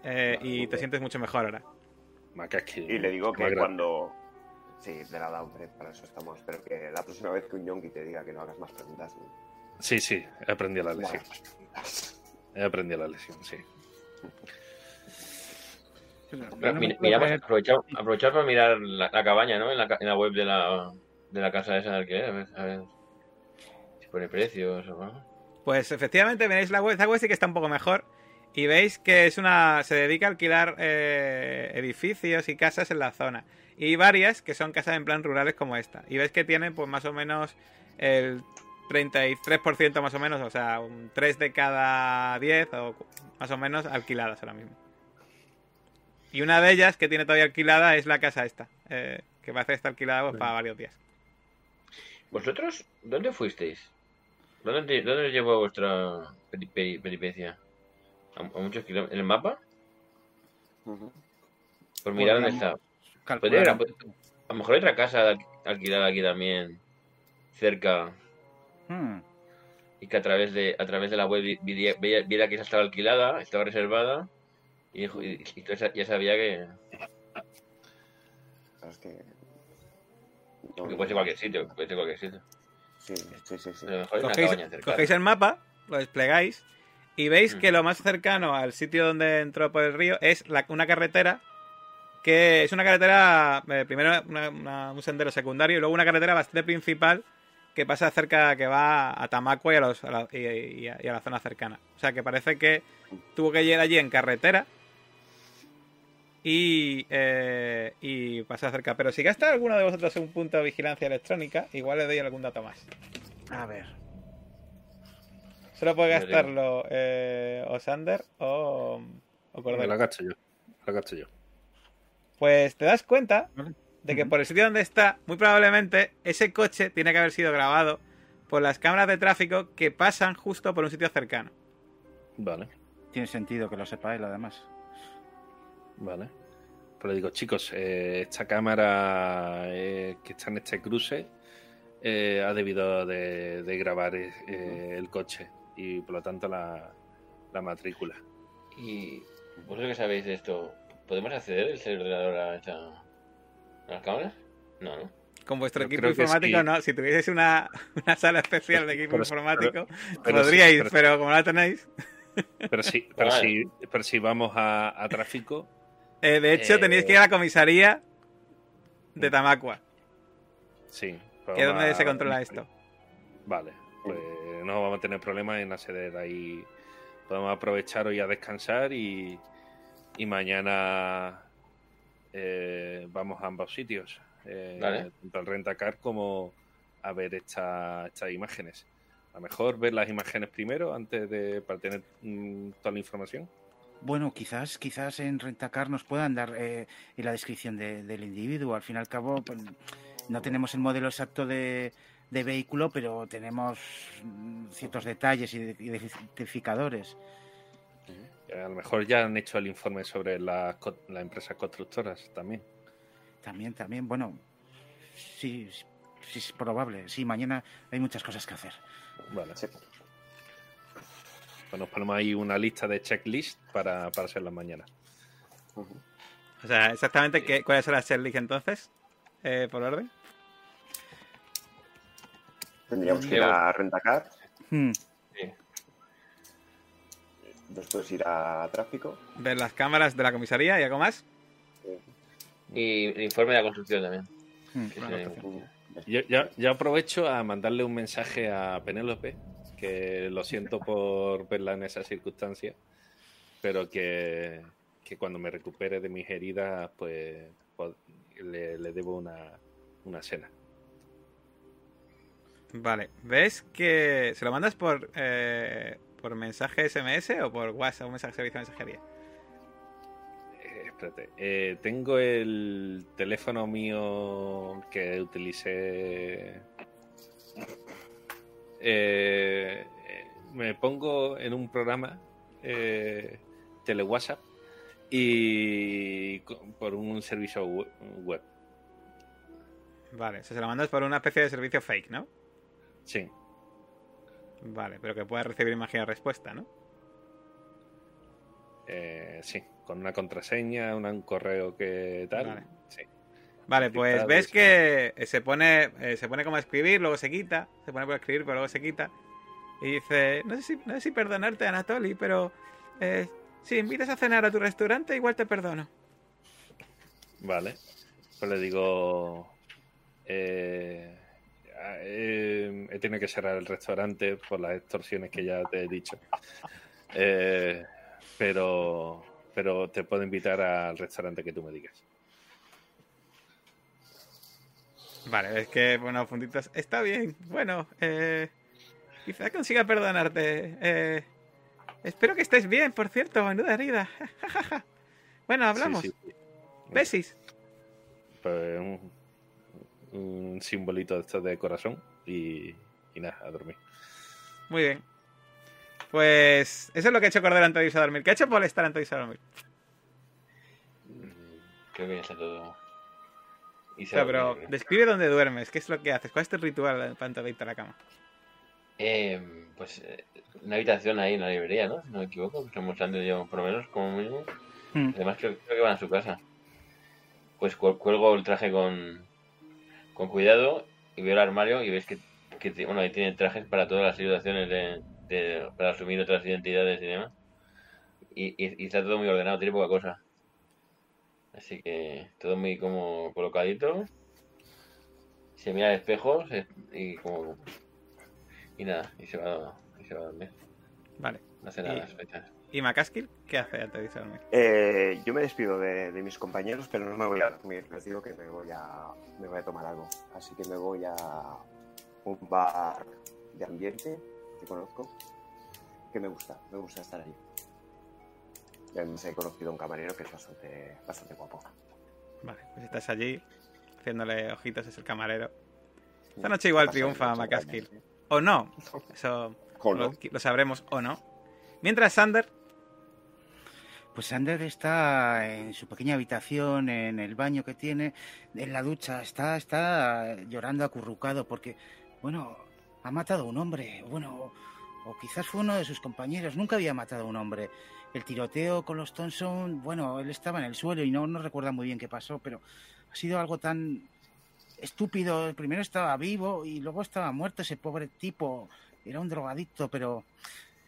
Eh, y te sientes mucho mejor ahora. Y le digo que cuando. Sí, de nada, hombre, para eso estamos. Pero que la próxima vez que un yonki te diga que no hagas más preguntas. no Sí, sí, he aprendido la preguntas. He aprendido la lesión, sí. Miramos, aprovechar, aprovechar para mirar la, la cabaña, ¿no? En la, en la web de la, de la casa esa de alquiler, a ver, a ver si pone precios o algo. Pues efectivamente, veréis la web, la web sí que está un poco mejor. Y veis que es una. se dedica a alquilar eh, edificios y casas en la zona. Y varias que son casas en plan rurales como esta. Y veis que tienen pues más o menos el 33% más o menos, o sea, un 3 de cada 10 o más o menos alquiladas ahora mismo. Y una de ellas que tiene todavía alquilada es la casa esta, eh, que parece está alquilada pues, para varios días. ¿Vosotros dónde fuisteis? ¿Dónde, dónde os llevó vuestra peri- peri- peripecia? ¿A, a muchos kilómetros? ¿En el mapa? Por mirar dónde está. Podría a lo mejor hay otra casa al- alquilada aquí también, cerca, Hmm, y que a través de a través de la web vi- viera, que esa estaba alquilada, estaba reservada, y, ya sabía que, es que. no, que puede ser cualquier sitio, puede ser cualquier sitio. Sí, sí, sí. sí. A lo mejor hay una Cogéis, cabaña cerca. cogéis el mapa, lo desplegáis y veis que lo más cercano al sitio donde entró por el río es la- una carretera que es una carretera, eh, primero una- una- un sendero secundario y luego una carretera bastante principal que pasa cerca, que va a Tamacua y a, los- a la, y- y a- y a la zona cercana. O sea que parece que tuvo que ir allí en carretera y, eh, y pasar cerca. Pero si gasta alguno de vosotros un punto de vigilancia electrónica, igual le doy algún dato más. A ver. Solo puede gastarlo eh, o Sander o, o Me Cordero. la gasto yo. La gasto yo. Pues te das cuenta de que por el sitio donde está, muy probablemente ese coche tiene que haber sido grabado por las cámaras de tráfico que pasan justo por un sitio cercano. Vale, Tiene sentido que lo sepa él, además. vale. Pero digo, chicos, eh, esta cámara eh, que está en este cruce eh, ha debido de, de grabar eh, el coche y por lo tanto la, la matrícula. Y vosotros que sabéis de esto, ¿podemos acceder el ordenador a, esta, a las cámaras? No, ¿no? Con vuestro Yo equipo que informático, no. Si tuvieseis una, una sala especial de equipo Pero- informático, pero podríais, pero- pero como no la tenéis. Pero sí, pero Vale. sí, pero si vamos a, a tráfico, eh, de hecho, Eh, tenéis que ir a la comisaría de Tamacua, sí. que es donde se controla esto. Vale, pues no vamos a tener problemas en acceder ahí. Podemos aprovechar hoy a descansar y, y mañana eh, vamos a ambos sitios. eh. Tanto al rentacar como a ver esta- estas imágenes. A lo mejor ver las imágenes primero antes de para tener mm, toda la información. Bueno, quizás, quizás en Rentacar nos puedan dar eh, la descripción de- del individuo. Al fin y al cabo, pues, no tenemos el modelo exacto de, de vehículo, pero tenemos mm, ciertos detalles y de- identificadores. A lo mejor ya han hecho el informe sobre las, co- las empresas constructoras también. También, también, bueno, sí, sí, es probable. Sí, mañana hay muchas cosas que hacer. Vale. Sí. Pues nos ponemos ahí una lista de checklist para, para hacerlas mañana. O sea, exactamente qué, cuáles son las checklists entonces, eh, por orden. Tendríamos que ir a Rentacar, Hmm, después ir a tráfico. Ver las cámaras de la comisaría y algo más. Y el informe de la construcción también. hmm. Ujú. Yo, yo- yo aprovecho a mandarle un mensaje a Penélope, que lo siento por verla en esa circunstancia, pero que, que cuando me recupere de mis heridas, pues, pues, le, le debo una, una cena. Vale, ¿ves que se lo mandas por eh, por mensaje SMS o por WhatsApp, un mensaje servicio de mensajería? Eh, espérate, eh, tengo el teléfono mío que utilicé. Eh, me pongo en un programa eh, tele WhatsApp y por un servicio we- web. Vale, o sea, se lo mandas por una especie de servicio fake, ¿no? Sí. Vale, pero que pueda recibir, imagina, respuesta, ¿no? Eh, sí, con una contraseña, un correo que tal. Vale. Sí. Vale, pues ves que eh, se pone, eh, se pone como a escribir, luego se quita, se pone por escribir, pero luego se quita. Y dice, no sé si, no sé si perdonarte, Anatoly, pero eh, si invitas a cenar a tu restaurante, igual te perdono. Vale. Pues le digo. Eh, eh, tiene que ser al restaurante por las extorsiones que ya te he dicho. Eh, pero, pero te puedo invitar al restaurante que tú me digas. Vale, es que, bueno, puntitos, está bien. Bueno, eh, quizá consiga perdonarte. Eh, espero que estés bien, por cierto, menuda herida. bueno, hablamos. Sí, sí. Besis. Pues un, un simbolito de estos de corazón y, y nada, a dormir. Muy bien. Pues eso es lo que ha hecho Cordero antes de irse a dormir. ¿Qué ha hecho Polestar antes de irse a dormir? Mm, Creo que ya está todo. Y se pero dormir. describe dónde duermes. ¿Qué es lo que haces? ¿Cuál es tu ritual para antes de irte a la cama? Eh, pues eh, una habitación ahí en la librería, ¿no? Si no me equivoco, que estamos antes yo, por lo menos, como mínimo. Mm. Además, creo, creo que van a su casa. Pues cuel- cuelgo el traje con, con cuidado y veo el armario y ves que, bueno, ahí tiene trajes para todas las situaciones de, de- para asumir otras identidades y demás. Y, y- y está todo muy ordenado, tiene poca cosa. Así que todo muy como colocadito. Se mira al espejo se- y como... Y nada, y se va, y se va a dormir. Vale. No hace nada. ¿Y Macaskill? ¿Qué hace antes de irse a dormir? Eh, yo me despido de, de mis compañeros, pero no me voy a dormir. Les digo que me voy a, me voy a tomar algo. Así que me voy a un bar de ambiente que conozco, que me gusta, me gusta estar allí. Y además he conocido a un camarero que es bastante, bastante guapo. Vale, pues estás allí haciéndole ojitos, es el camarero. Esta noche igual triunfa Macaskill. realmente. O no. Eso lo sabremos o no. Mientras Sander, Pues Sander está en su pequeña habitación, en el baño que tiene, en la ducha, está, está llorando acurrucado porque, bueno, ha matado a un hombre, bueno, o quizás fue uno de sus compañeros, nunca había matado a un hombre. El tiroteo con los Thompson, bueno, él estaba en el suelo y no, no recuerda muy bien qué pasó, pero ha sido algo tan estúpido. Primero estaba vivo y luego estaba muerto ese pobre tipo. Era un drogadicto, pero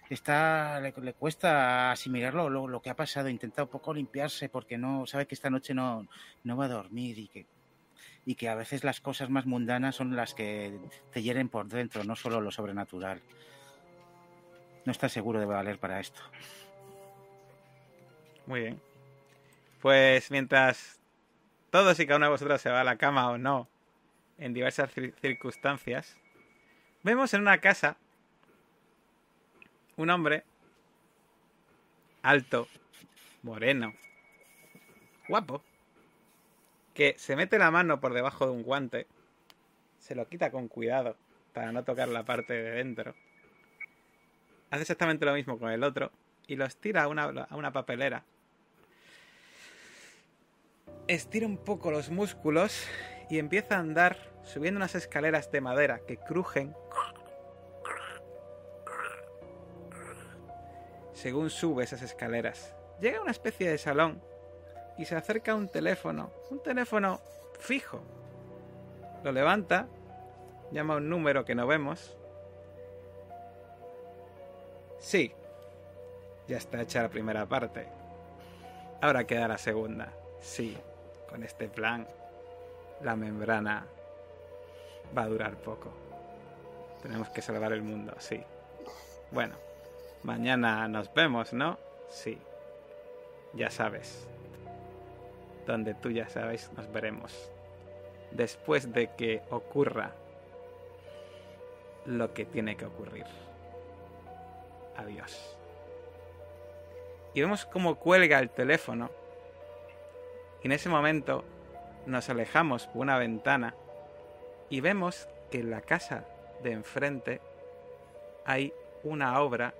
está le, cuesta asimilarlo lo, lo que ha pasado. Intenta un poco limpiarse porque no sabe que esta noche no, no va a dormir y que y que a veces las cosas más mundanas son las que te hieren por dentro, no solo lo sobrenatural. No está seguro de valer para esto. muy bien. Pues mientras todos y cada uno de vosotros se va a la cama o no, en diversas cir- circunstancias, vemos en una casa un hombre alto, moreno, guapo, que se mete la mano por debajo de un guante, se lo quita con cuidado para no tocar la parte de dentro. Hace exactamente lo mismo con el otro y los tira a una, a una papelera. Estira un poco los músculos y empieza a andar subiendo unas escaleras de madera que crujen según sube esas escaleras. Llega a una especie de salón y se acerca a un teléfono, un teléfono fijo. Lo levanta, llama a un número que no vemos. Sí, ya está hecha la primera parte. Ahora queda la segunda. Sí, con este plan, la membrana va a durar poco. Tenemos que salvar el mundo, sí. Bueno, mañana nos vemos, ¿no? Sí. Ya sabes. Donde tú ya sabes, nos veremos. Después de que ocurra lo que tiene que ocurrir. Adiós. Y vemos cómo cuelga el teléfono. Y en ese momento nos alejamos por una ventana y vemos que en la casa de enfrente hay una obra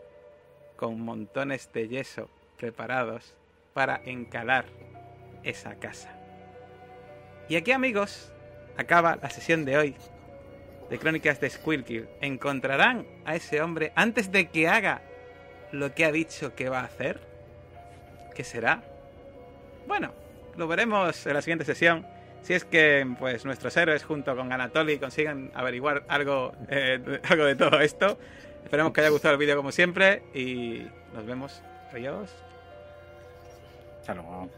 con montones de yeso preparados para encalar esa casa. Y aquí amigos, acaba la sesión de hoy de Crónicas de Squirkill. ¿Encontrarán a ese hombre antes de que haga lo que ha dicho que va a hacer? ¿Qué será? Bueno, lo veremos en la siguiente sesión. Si es que pues nuestros héroes junto con Anatoly consiguen averiguar algo, eh, algo de todo esto. Esperemos que haya gustado el vídeo como siempre y nos vemos. Adiós. Hasta luego.